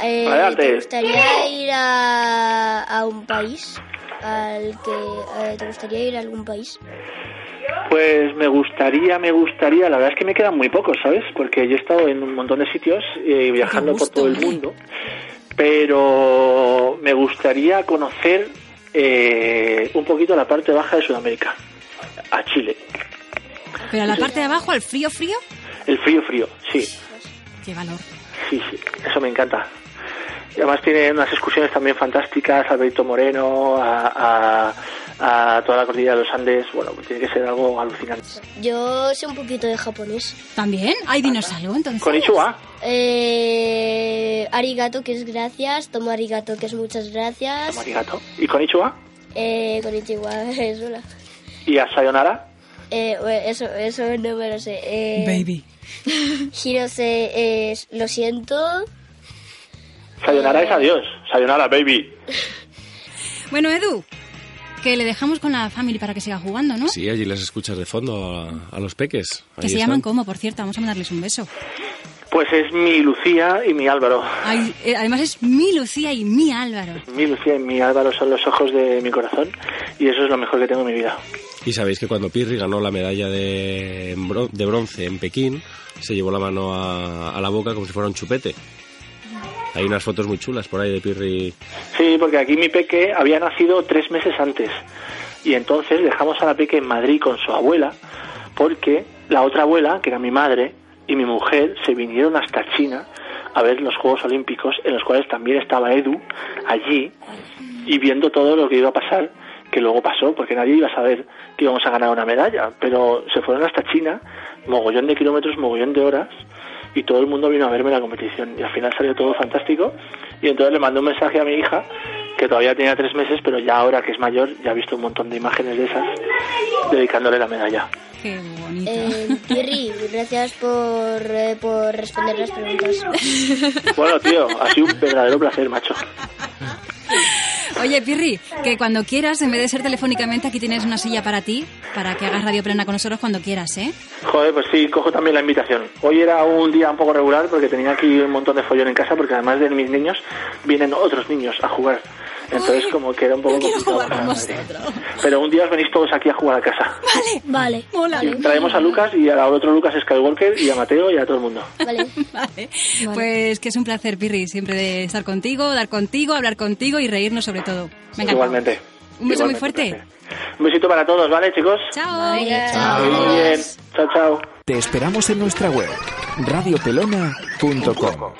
Eh, Adelante. ¿Te gustaría ir a, a un país? Al que, eh, ¿Te gustaría ir a algún país? Pues me gustaría, me gustaría, la verdad es que me quedan muy pocos, ¿sabes? Porque yo he estado en un montón de sitios eh, viajando por todo el mundo, pero me gustaría conocer eh, un poquito la parte baja de Sudamérica, a Chile. Pero a la parte de abajo, al frío, frío, El frío, frío, sí, qué valor. sí, sí, eso me encanta. Y además tiene unas excursiones también fantásticas, a Benito Moreno, a, a, a toda la cordillera de los Andes, bueno, pues tiene que ser algo alucinante. Yo sé un poquito de japonés. ¿También? ¿Hay dinosaurio entonces? Konnichiwa. Eh, arigato, que es gracias. Tomo arigato, que es muchas gracias. Arigato. ¿Y Konnichiwa? Eh, konnichiwa, es hola. ¿Y a Sayonara? Eh, bueno, eso, eso no me lo sé. Eh, Baby. Hirose es lo siento. Sayonara es adiós. Sayonara, baby. Bueno, Edu, que le dejamos con la family para que siga jugando, ¿no? Sí, allí les escuchas de fondo a, a los peques. Que Ahí se llaman como, por cierto, vamos a mandarles un beso. Pues es mi Lucía y mi Álvaro. Ay, eh, además es mi Lucía y mi Álvaro. Mi Lucía y mi Álvaro son los ojos de mi corazón y eso es lo mejor que tengo en mi vida. Y sabéis que cuando Pirri ganó la medalla de, de bronce en Pekín, se llevó la mano a, a la boca como si fuera un chupete. Hay unas fotos muy chulas por ahí de Pirri. Sí, porque aquí mi peque había nacido tres meses antes y entonces dejamos a la peque en Madrid con su abuela porque la otra abuela, que era mi madre, y mi mujer se vinieron hasta China a ver los Juegos Olímpicos en los cuales también estaba Edu allí y viendo todo lo que iba a pasar, que luego pasó, porque nadie iba a saber que íbamos a ganar una medalla, pero se fueron hasta China, mogollón de kilómetros, mogollón de horas, y todo el mundo vino a verme la competición, y al final salió todo fantástico, y entonces le mandé un mensaje a mi hija, que todavía tenía tres meses, pero ya ahora que es mayor, ya ha visto un montón de imágenes de esas, dedicándole la medalla. Qué bonito. Eh, Thierry, gracias por, eh, por responder las preguntas. Bueno, tío, ha sido un verdadero placer, macho. Oye, Pirri, que cuando quieras, en vez de ser telefónicamente, aquí tienes una silla para ti, para que hagas radio plena con nosotros cuando quieras, ¿eh? Joder, pues sí, cojo también la invitación. Hoy era un día un poco regular porque tenía aquí un montón de follón en casa porque además de mis niños vienen otros niños a jugar. Entonces como que era un poco complicado para. Pero un día os venís todos aquí a jugar a casa. Vale, vale. Traemos a Lucas y al otro Lucas Skywalker y a Mateo y a todo el mundo. Vale. Vale. Pues que es un placer, Pirri, siempre de estar contigo, dar contigo, hablar contigo y reírnos sobre todo. Venga, Igualmente. un beso muy fuerte. placer. Un besito para todos, ¿vale, chicos? Chao. Muy bien. Chao, chao. Te esperamos en nuestra web radiopelona.com.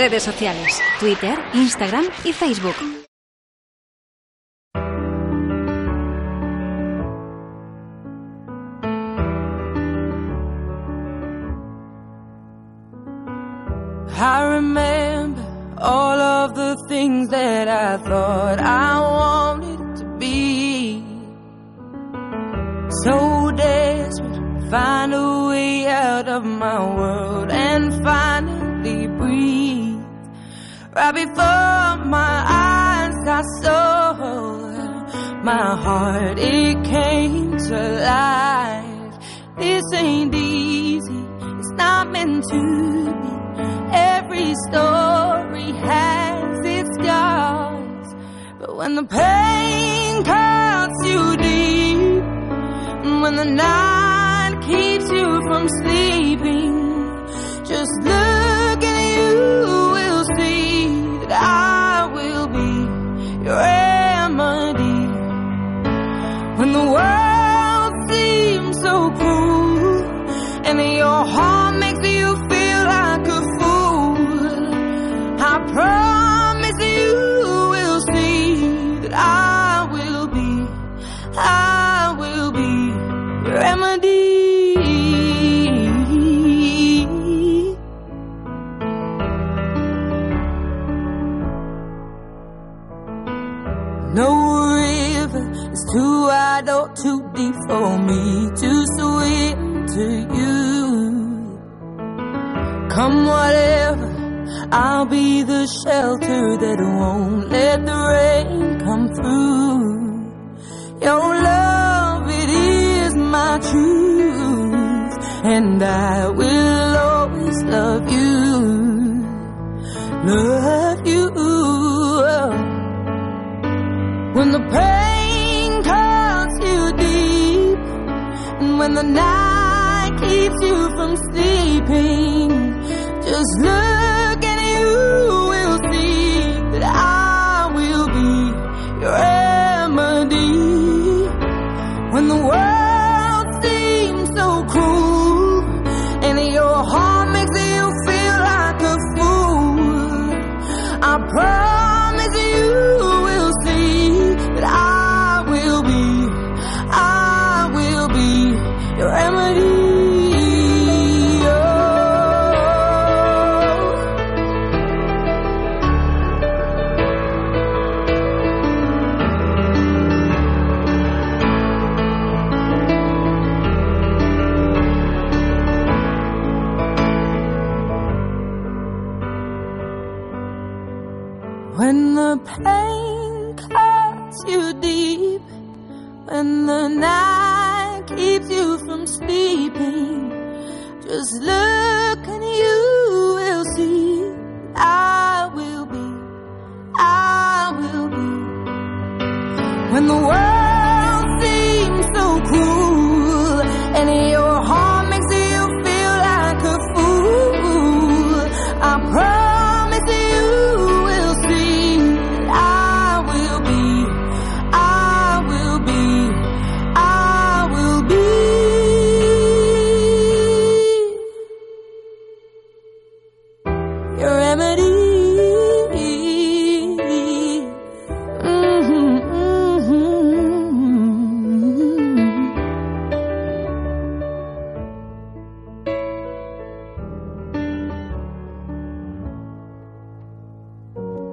redes sociales, Twitter, Instagram y Facebook.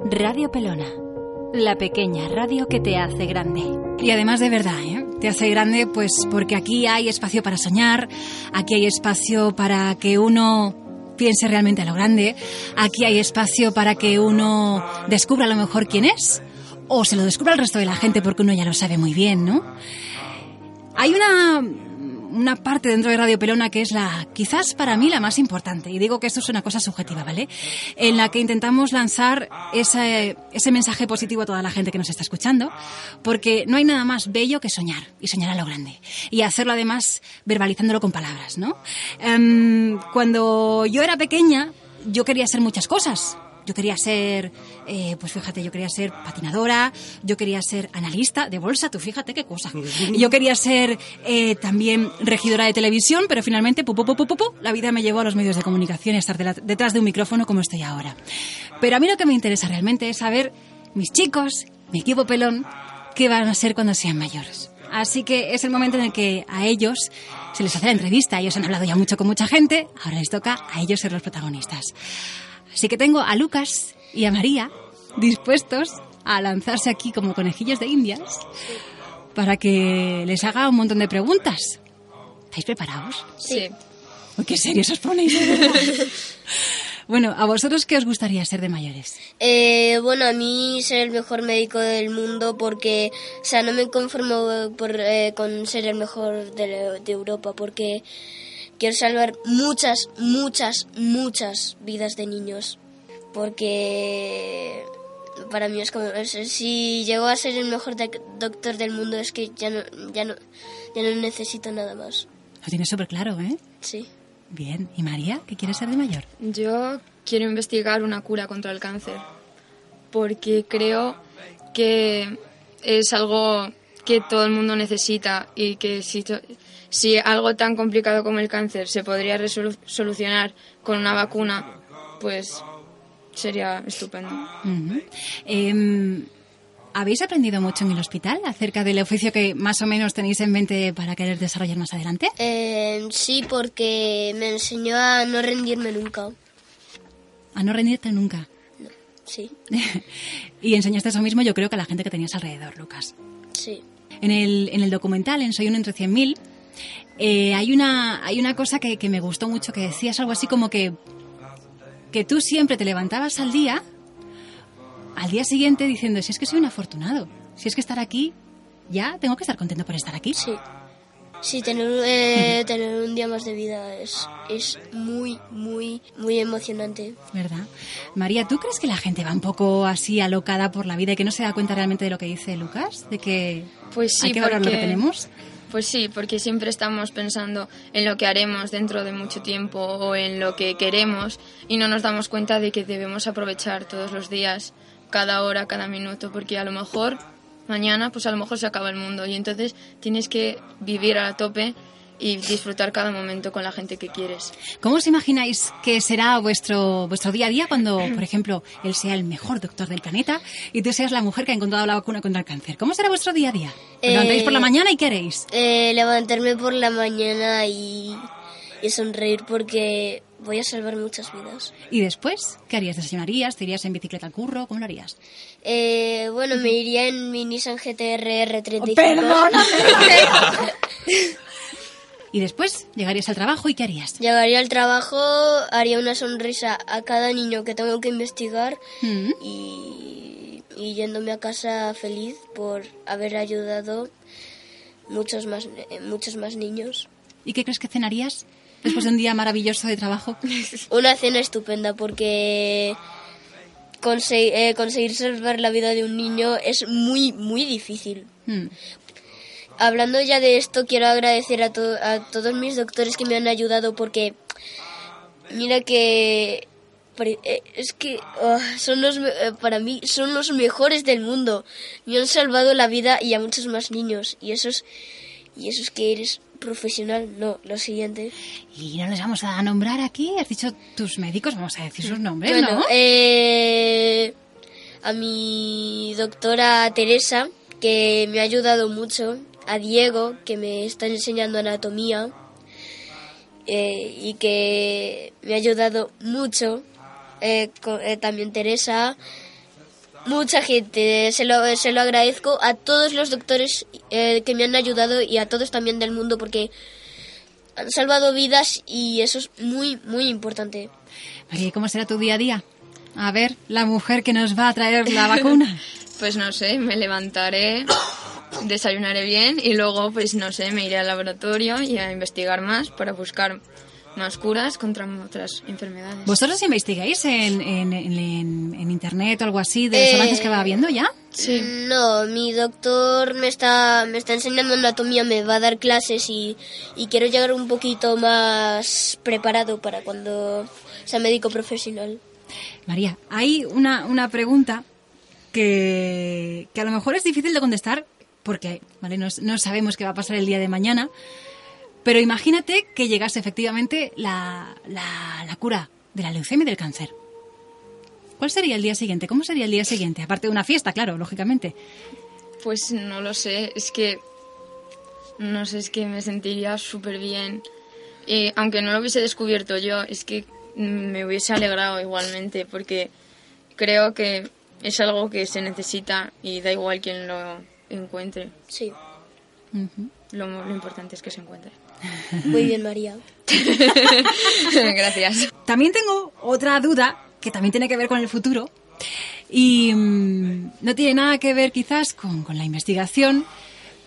Radio Pelona. La pequeña radio que te hace grande. Y además de verdad, ¿eh? te hace grande pues porque aquí hay espacio para soñar, aquí hay espacio para que uno piense realmente a lo grande, aquí hay espacio para que uno descubra a lo mejor quién es o se lo descubra al resto de la gente porque uno ya lo sabe muy bien, ¿no? Hay una, una parte dentro de Radio Pelona que es la, quizás para mí la más importante, y digo que esto es una cosa subjetiva, ¿vale? En la que intentamos lanzar ese, mensaje positivo a toda la gente que nos está escuchando, porque no hay nada más bello que soñar, y soñar a lo grande, y hacerlo además verbalizándolo con palabras, ¿no? Em, cuando yo era pequeña, yo quería hacer muchas cosas. Yo quería ser, eh, pues fíjate, yo quería ser patinadora, yo quería ser analista de bolsa, tú fíjate qué cosa. Yo quería ser eh, también regidora de televisión, pero finalmente, pu, pu, pu, la vida me llevó a los medios de comunicación y a estar de la- detrás de un micrófono como estoy ahora. Pero a mí lo que me interesa realmente es saber, mis chicos, mi equipo pelón, qué van a ser cuando sean mayores. Así que es el momento en el que a ellos se les hace la entrevista. Ellos han hablado ya mucho con mucha gente, ahora les toca a ellos ser los protagonistas. Así que tengo a Lucas y a María dispuestos a lanzarse aquí como conejillos de indias para que les haga un montón de preguntas. ¿Estáis preparados? Sí. Uy, qué serios os ponéis. bueno, ¿a vosotros qué os gustaría ser de mayores? Eh, bueno, a mí ser el mejor médico del mundo porque, o sea, no me conformo por, eh, con ser el mejor de, de Europa porque quiero salvar muchas, muchas, muchas vidas de niños. Porque para mí es como, es- si llego a ser el mejor doc- doctor del mundo es que ya no, ya no, ya no necesito nada más. Lo tienes súper claro, ¿eh? Sí. Bien. ¿Y María? ¿Qué quieres ser de mayor? Yo quiero investigar una cura contra el cáncer porque creo que es algo que todo el mundo necesita y que si, si algo tan complicado como el cáncer se podría solucionar con una vacuna, pues sería estupendo. Em, ¿Habéis aprendido mucho en el hospital acerca del oficio que más o menos tenéis en mente para querer desarrollar más adelante? Eh, sí, porque me enseñó a no rendirme nunca. A no rendirte nunca. Sí, y enseñaste eso mismo, yo creo que a la gente que tenías alrededor, Lucas. sí. En el, en el documental, en Soy uno entre 100.000, eh, hay, una, hay una cosa que, que me gustó mucho, que decías algo así como que que tú siempre te levantabas al día, al día siguiente diciendo, si es que soy un afortunado, si es que estar aquí, ya tengo que estar contento por estar aquí. Sí. Sí, tener, eh, tener un día más de vida es, es muy, muy, muy emocionante. ¿Verdad? María, ¿tú crees que la gente va un poco así alocada por la vida y que no se da cuenta realmente de lo que dice Lucas? De que Pues sí, hay que valorar lo que tenemos. Pues sí, porque siempre estamos pensando en lo que haremos dentro de mucho tiempo o en lo que queremos y no nos damos cuenta de que debemos aprovechar todos los días, cada hora, cada minuto, porque a lo mejor mañana, pues a lo mejor se acaba el mundo y entonces tienes que vivir a tope y disfrutar cada momento con la gente que quieres. ¿Cómo os imagináis que será vuestro, vuestro día a día cuando, por ejemplo, él sea el mejor doctor del planeta y tú seas la mujer que ha encontrado la vacuna contra el cáncer? ¿Cómo será vuestro día a día? ¿Os Eh, levantáis por la mañana y qué haréis? Eh, levantarme por la mañana y, y sonreír porque voy a salvar muchas vidas. ¿Y después? ¿Qué harías? ¿Desayunarías? ¿Te irías en bicicleta al curro? ¿Cómo lo harías? Eh, bueno, me iría en mi Nissan GTR R35. ¿Y después? ¿Llegarías al trabajo y qué harías? Llegaría al trabajo, haría una sonrisa a cada niño que tengo que investigar Mm. y, y yéndome a casa feliz por haber ayudado muchos más, eh, muchos más niños. ¿Y qué crees que cenarías después de un día maravilloso de trabajo? Una cena estupenda porque conse- eh, conseguir salvar la vida de un niño es muy, muy difícil. Mm. Hablando ya de esto, quiero agradecer a, to- a todos mis doctores que me han ayudado porque mira que eh, es que ah, son los me- eh, para mí son los mejores del mundo. Me han salvado la vida y a muchos más niños y eso es y eso es que eres profesional. No, lo siguiente. Y no les vamos a nombrar aquí. Has dicho tus médicos, vamos a decir sus nombres, Bueno, ¿no? eh, a mi doctora Teresa, que me ha ayudado mucho, a Diego, que me está enseñando anatomía eh, y que me ha ayudado mucho, eh, eh, también Teresa, mucha gente, se lo, se lo agradezco a todos los doctores eh, que me han ayudado y a todos también del mundo porque han salvado vidas y eso es muy, muy importante. María, ¿y ¿cómo será tu día a día? A ver, la mujer que nos va a traer la vacuna. Pues no sé, me levantaré, desayunaré bien y luego, pues no sé, me iré al laboratorio y a investigar más para buscar más curas contra otras enfermedades. ¿Vosotros investigáis en, en, en- en internet o algo así de los Eh, avances que va habiendo ya? No, mi doctor me está, me está enseñando anatomía, me va a dar clases y, y quiero llegar un poquito más preparado para cuando sea médico profesional. María, hay una, una pregunta que, que a lo mejor es difícil de contestar porque ¿vale? no, no sabemos qué va a pasar el día de mañana, pero imagínate que llegase efectivamente la, la, cura de la leucemia y del cáncer. ¿Cuál sería el día siguiente? ¿Cómo sería el día siguiente? Aparte de una fiesta, claro, lógicamente. Pues no lo sé, es que no sé, es que me sentiría súper bien. Y aunque no lo hubiese descubierto yo, es que me hubiese alegrado igualmente, porque creo que es algo que se necesita y da igual quién lo encuentre. Sí. Lo, lo importante es que se encuentre. Muy bien, María. Gracias. También tengo otra duda que también tiene que ver con el futuro y mm, no tiene nada que ver quizás con, con la investigación,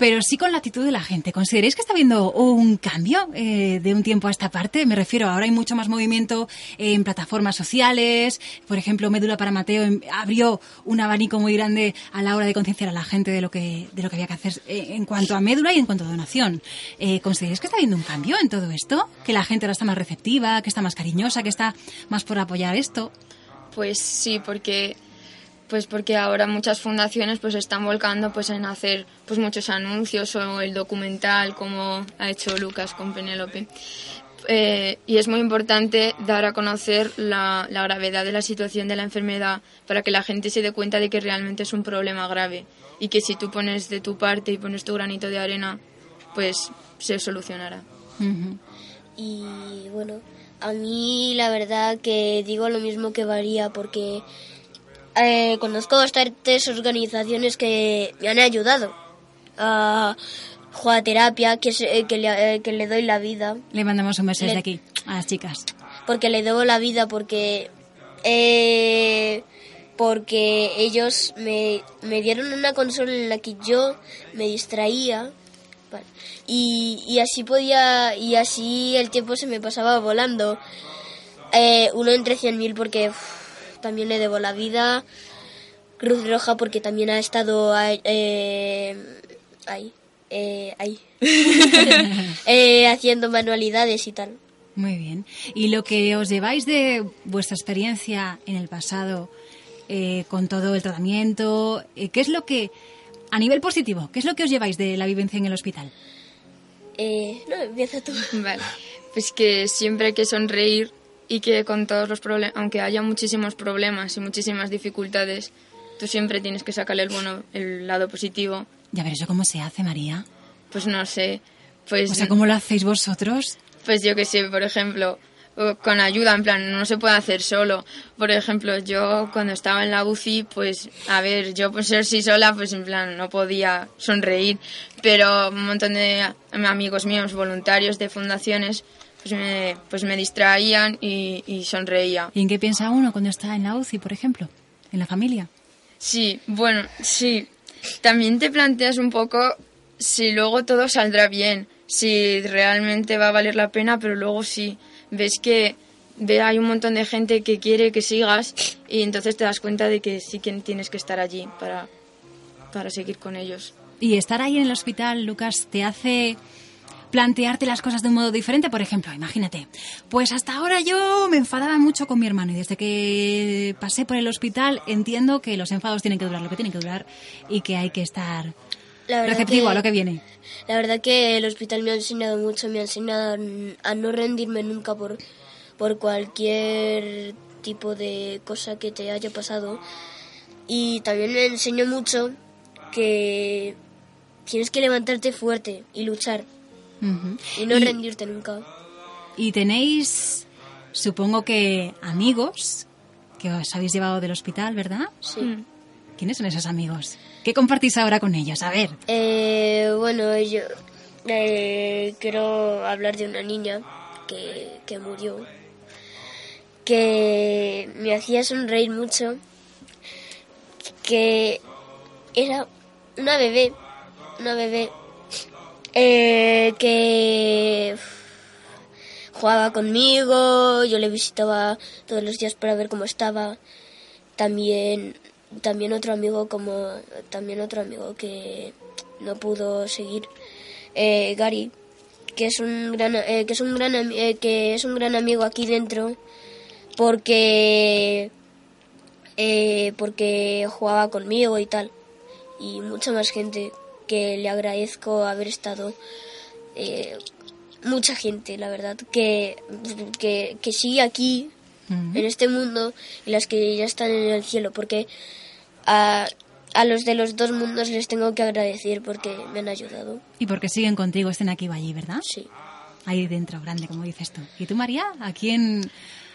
pero sí con la actitud de la gente. ¿Consideráis que está habiendo un cambio eh, de un tiempo a esta parte? Me refiero, ahora hay mucho más movimiento en plataformas sociales. Por ejemplo, Médula para Mateo em- abrió un abanico muy grande a la hora de concienciar a la gente de lo que, de lo que había que hacer eh, en cuanto a médula y en cuanto a donación. Eh, ¿Consideráis que está habiendo un cambio en todo esto? ¿Que la gente ahora está más receptiva, que está más cariñosa, que está más por apoyar esto? Pues sí, porque pues porque ahora muchas fundaciones pues están volcando pues en hacer pues muchos anuncios o el documental como ha hecho Lucas con Penélope. Eh, y es muy importante dar a conocer la, la gravedad de la situación de la enfermedad para que la gente se dé cuenta de que realmente es un problema grave y que si tú pones de tu parte y pones tu granito de arena, pues se solucionará. Y bueno, a mí la verdad que digo lo mismo que varía porque eh, conozco bastantes organizaciones que me han ayudado a que, es, eh, que, le, eh, que le doy la vida, Le mandamos un beso desde aquí a las chicas. porque le debo la vida, porque Eh, porque ellos me, me dieron una consola en la que yo me distraía vale, y, y así podía y así el tiempo se me pasaba volando. Eh, uno entre 100.000 porque también le debo la vida. Cruz Roja porque también ha estado ahí. eh, ahí, eh, ahí. Eh, haciendo manualidades y tal. Muy bien. ¿Y lo que os lleváis de vuestra experiencia en el pasado eh, con todo el tratamiento? eh, ¿Qué es lo que, a nivel positivo, qué es lo que os lleváis de la vivencia en el hospital? Eh, no, empieza tú. Vale. Pues que siempre hay que sonreír y que con todos los problemas, aunque haya muchísimos problemas y muchísimas dificultades, tú siempre tienes que sacarle el bueno, el lado positivo. Ya ver, ¿eso cómo se hace, María? Pues no sé, pues O sea, ¿cómo lo hacéis vosotros? Pues yo que sé, por ejemplo, con ayuda, en plan, no se puede hacer solo. Por ejemplo, yo cuando estaba en la UCI, pues, a ver, yo por ser sí sola, pues en plan, no podía sonreír, pero un montón de amigos míos, voluntarios de fundaciones, pues me, pues me distraían y, y sonreía. ¿Y en qué piensa uno cuando está en la UCI, por ejemplo? ¿En la familia? Sí, bueno, sí. También te planteas un poco si luego todo saldrá bien, si realmente va a valer la pena, pero luego sí ves que hay un montón de gente que quiere que sigas y entonces te das cuenta de que sí que tienes que estar allí para, para seguir con ellos. Y estar ahí en el hospital, Lucas, te hace plantearte las cosas de un modo diferente. Por ejemplo, imagínate, pues hasta ahora yo me enfadaba mucho con mi hermano y desde que pasé por el hospital entiendo que los enfados tienen que durar lo que tienen que durar y que hay que estar receptivo que- a lo que viene. La verdad que el hospital me ha enseñado mucho, me ha enseñado a no rendirme nunca por, por cualquier tipo de cosa que te haya pasado. Y también me enseñó mucho que tienes que levantarte fuerte y luchar Y no Y- rendirte nunca. Y tenéis, supongo que amigos que os habéis llevado del hospital, ¿verdad? Sí. ¿Quiénes son esos amigos? ¿Qué compartís ahora con ellos? A ver. Eh, bueno, yo eh, quiero hablar de una niña que, que murió, que me hacía sonreír mucho, que era una bebé, una bebé eh, que jugaba conmigo, yo le visitaba todos los días para ver cómo estaba. También, también otro amigo como, también otro amigo que no pudo seguir, eh, Gary, que es un gran, eh, que es un gran, eh, que es un gran amigo aquí dentro, porque, porque jugaba conmigo y tal, y mucha más gente que le agradezco haber estado. eh, mucha gente, la verdad, que, que, que sigue aquí, en este mundo, y las que ya están en el cielo, porque a, a los de los dos mundos les tengo que agradecer porque me han ayudado. Y porque siguen contigo, estén aquí o allí, ¿verdad? Sí. Ahí dentro, grande, como dices tú. ¿Y tú, María? ¿A quién,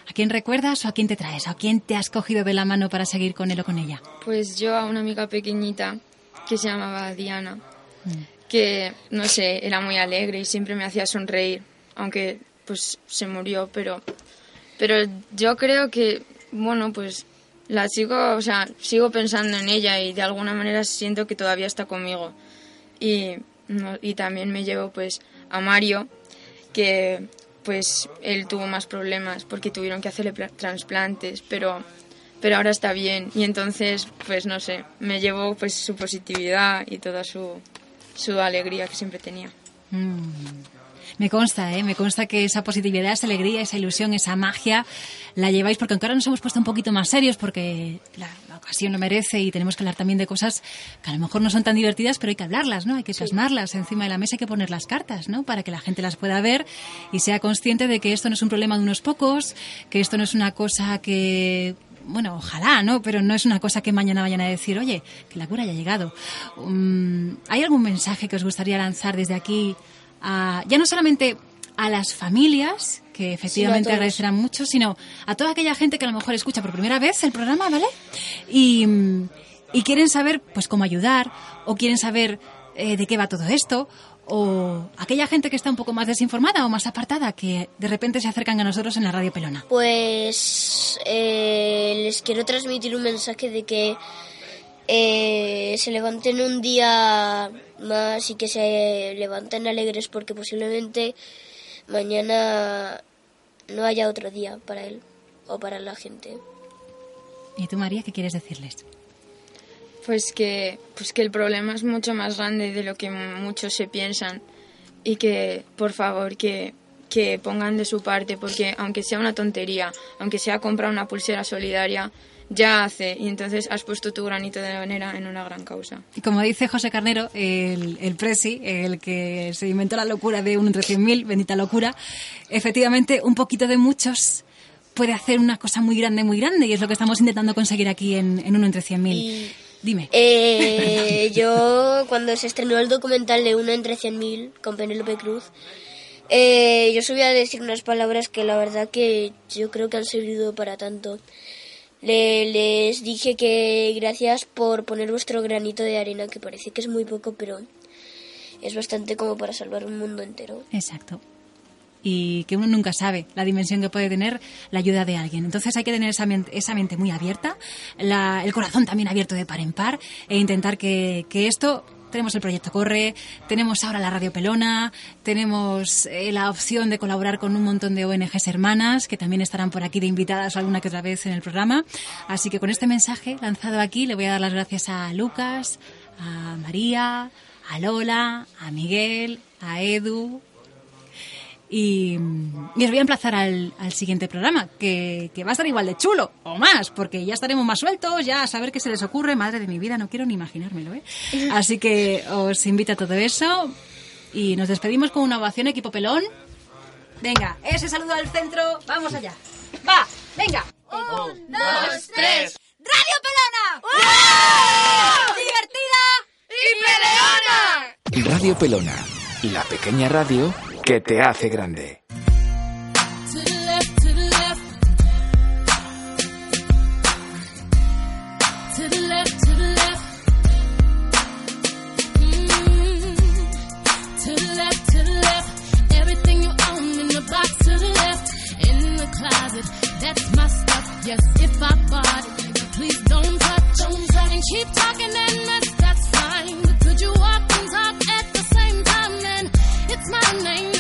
¿A quién recuerdas o a quién te traes? ¿A quién te has cogido de la mano para seguir con él o con ella? Pues yo a una amiga pequeñita que se llamaba Diana, que no sé, era muy alegre y siempre me hacía sonreír, aunque pues se murió, pero pero yo creo que bueno, pues la sigo, o sea, sigo pensando en ella y de alguna manera siento que todavía está conmigo. Y no- y también me llevo pues a Mario que pues él tuvo más problemas porque tuvieron que hacerle pla- trasplantes, pero pero ahora está bien y entonces pues no sé, me llevo pues su positividad y toda su su alegría que siempre tenía. Mm. Me consta, ¿eh? Me consta que esa positividad, esa alegría, esa ilusión, esa magia la lleváis porque aunque ahora nos hemos puesto un poquito más serios porque la, la ocasión lo merece y tenemos que hablar también de cosas que a lo mejor no son tan divertidas, pero hay que hablarlas, ¿no? Hay que plasmarlas encima de la mesa, hay que poner las cartas, ¿no? Para que la gente las pueda ver y sea consciente de que esto no es un problema de unos pocos, que esto no es una cosa que bueno, ojalá, ¿no? Pero no es una cosa que mañana vayan a decir, oye, que la cura haya llegado. Mm, ¿Hay algún mensaje que os gustaría lanzar desde aquí, a- ya no solamente a las familias, que efectivamente agradecerán mucho, sino a toda aquella gente que a lo mejor escucha por primera vez el programa, ¿vale? Y, y quieren saber, pues, cómo ayudar, o quieren saber eh, de qué va todo esto, o aquella gente que está un poco más desinformada o más apartada que de repente se acercan a nosotros en la Radio Pelona? Pues eh, les quiero transmitir un mensaje de que eh, se levanten un día más y que se levanten alegres porque posiblemente mañana no haya otro día para él o para la gente. ¿Y tú, María, qué quieres decirles? Pues que, pues que el problema es mucho más grande de lo que muchos se piensan y que, por favor, que, que pongan de su parte, porque aunque sea una tontería, aunque sea comprar una pulsera solidaria, ya hace y entonces has puesto tu granito de manera en una gran causa. Y como dice José Carnero, el, el presi, el que se inventó la locura de uno entre 100.000, bendita locura, efectivamente un poquito de muchos puede hacer una cosa muy grande, muy grande y es lo que estamos intentando conseguir aquí en, en uno entre 100.000. Dime. Eh, yo, cuando se estrenó el documental de Uno entre 100.000 con Penélope Cruz, eh, yo subí a decir unas palabras que la verdad que yo creo que han servido para tanto. Le- les dije que gracias por poner vuestro granito de arena, que parece que es muy poco, pero es bastante como para salvar un mundo entero. Exacto. Y que uno nunca sabe la dimensión que puede tener la ayuda de alguien. Entonces hay que tener esa mente, muy abierta, el corazón también abierto de par en par e intentar que, que esto... Tenemos el proyecto Corre, tenemos ahora la Radio Pelona, tenemos eh, la opción de colaborar con un montón de ONGs hermanas que también estarán por aquí de invitadas alguna que otra vez en el programa. Así que con este mensaje lanzado aquí le voy a dar las gracias a Lucas, a María, a Lola, a Miguel, a Edu, y, y os voy a emplazar al, al siguiente programa, que, que va a estar igual de chulo, o más, porque ya estaremos más sueltos, ya a saber qué se les ocurre. Madre de mi vida, no quiero ni imaginármelo, ¿eh? Así que os invito a todo eso y nos despedimos con una ovación, equipo pelón. Venga, ese saludo al centro, vamos allá. Va, venga. Un, dos, tres. ¡Radio Pelona! ¡Divertida! Y Radio Pelona, la pequeña radio que te hace grande. That's my stuff. Yes, if I bought it, please don't touch. Don't touch. And keep talking and that's, that's fine. But could you walk and talk at the same time? Then it's my name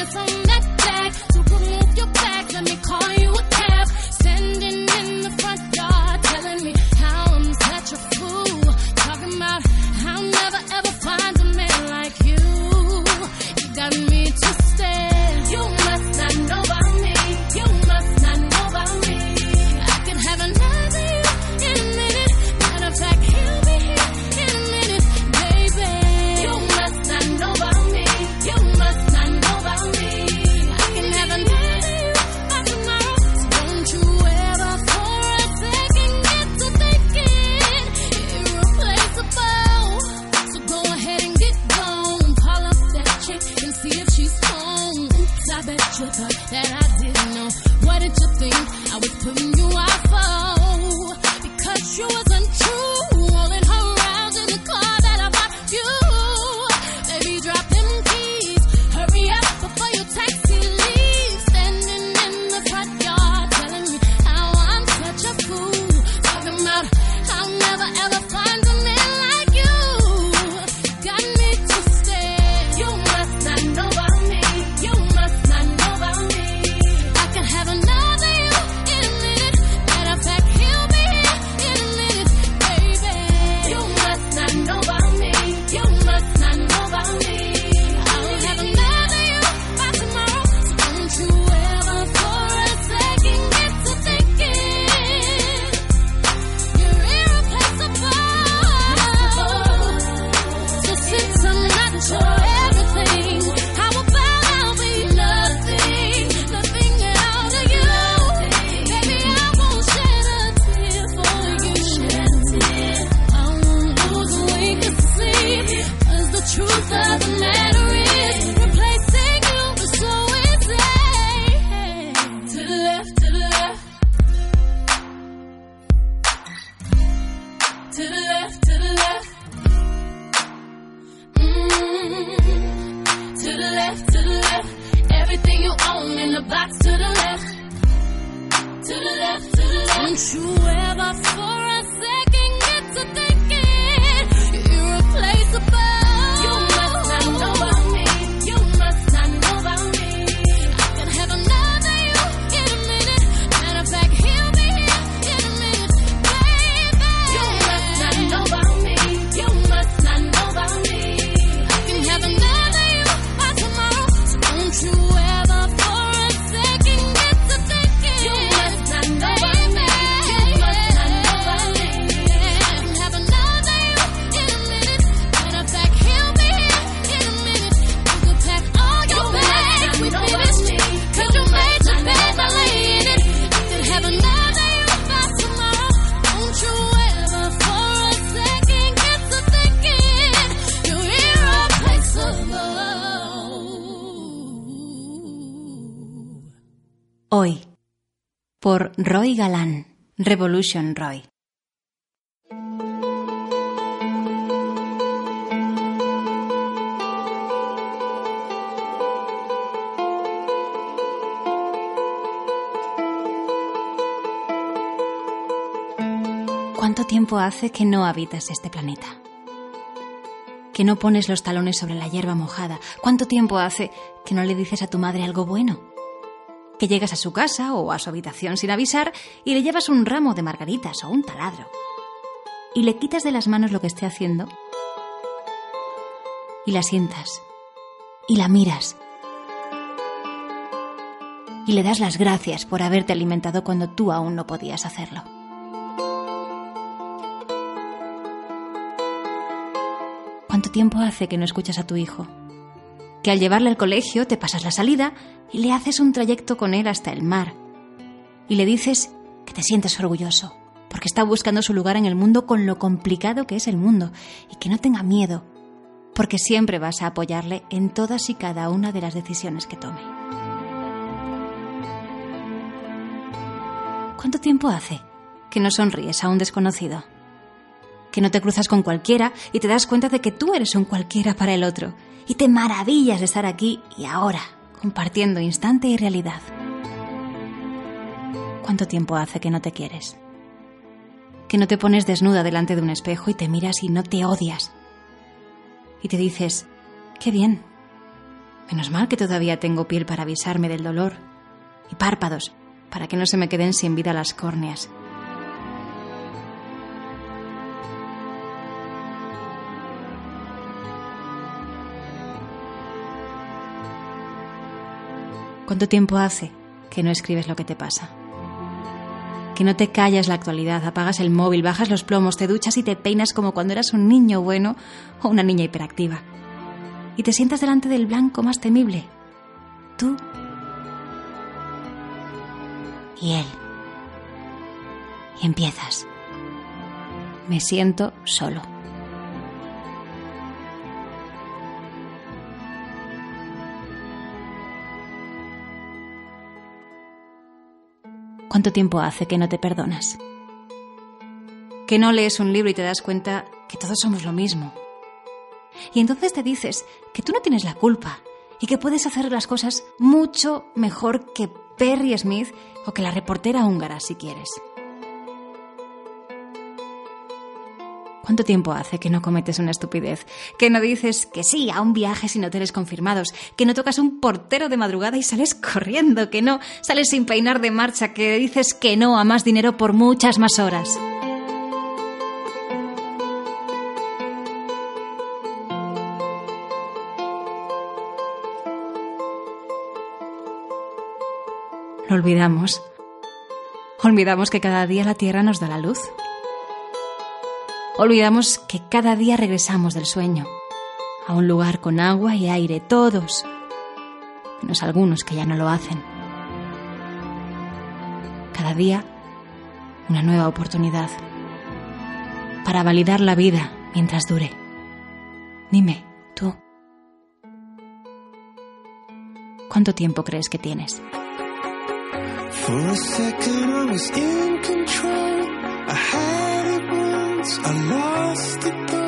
por Roy Galán, Revolution Roy. ¿Cuánto tiempo hace que no habitas este planeta? Que no pones los talones sobre la hierba mojada. ¿Cuánto tiempo hace que no le dices a tu madre algo bueno? Que llegas a su casa o a su habitación sin avisar y le llevas un ramo de margaritas o un taladro. Y le quitas de las manos lo que esté haciendo. Y la sientas. Y la miras. Y le das las gracias por haberte alimentado cuando tú aún no podías hacerlo. ¿Cuánto tiempo hace que no escuchas a tu hijo? Que al llevarle al colegio te pasas la salida y le haces un trayecto con él hasta el mar. Y le dices que te sientes orgulloso, porque está buscando su lugar en el mundo con lo complicado que es el mundo, y que no tenga miedo, porque siempre vas a apoyarle en todas y cada una de las decisiones que tome. ¿Cuánto tiempo hace que no sonríes a un desconocido? Que no te cruzas con cualquiera y te das cuenta de que tú eres un cualquiera para el otro, y te maravillas de estar aquí y ahora, compartiendo instante y realidad. ¿Cuánto tiempo hace que no te quieres? Que no te pones desnuda delante de un espejo y te miras y no te odias. Y te dices, qué bien. Menos mal que todavía tengo piel para avisarme del dolor y párpados para que no se me queden sin vida las córneas. ¿Cuánto tiempo hace que no escribes lo que te pasa? Que no te callas la actualidad, apagas el móvil, bajas los plomos, te duchas y te peinas como cuando eras un niño bueno o una niña hiperactiva. Y te sientas delante del blanco más temible. Tú y él. Y empiezas. Me siento solo. ¿Cuánto tiempo hace que no te perdonas? Que no lees un libro y te das cuenta que todos somos lo mismo. Y entonces te dices que tú no tienes la culpa y que puedes hacer las cosas mucho mejor que Perry Smith o que la reportera húngara si quieres. ¿Cuánto tiempo hace que no cometes una estupidez? Que no dices que sí a un viaje sin hoteles confirmados, que no tocas un portero de madrugada y sales corriendo, que no sales sin peinar de marcha, que dices que no a más dinero por muchas más horas. Lo olvidamos. Olvidamos que cada día la Tierra nos da la luz. Olvidamos que cada día regresamos del sueño, a un lugar con agua y aire, todos, menos algunos que ya no lo hacen. Cada día una nueva oportunidad para validar la vida mientras dure. Dime, tú, ¿cuánto tiempo crees que tienes? I lost it.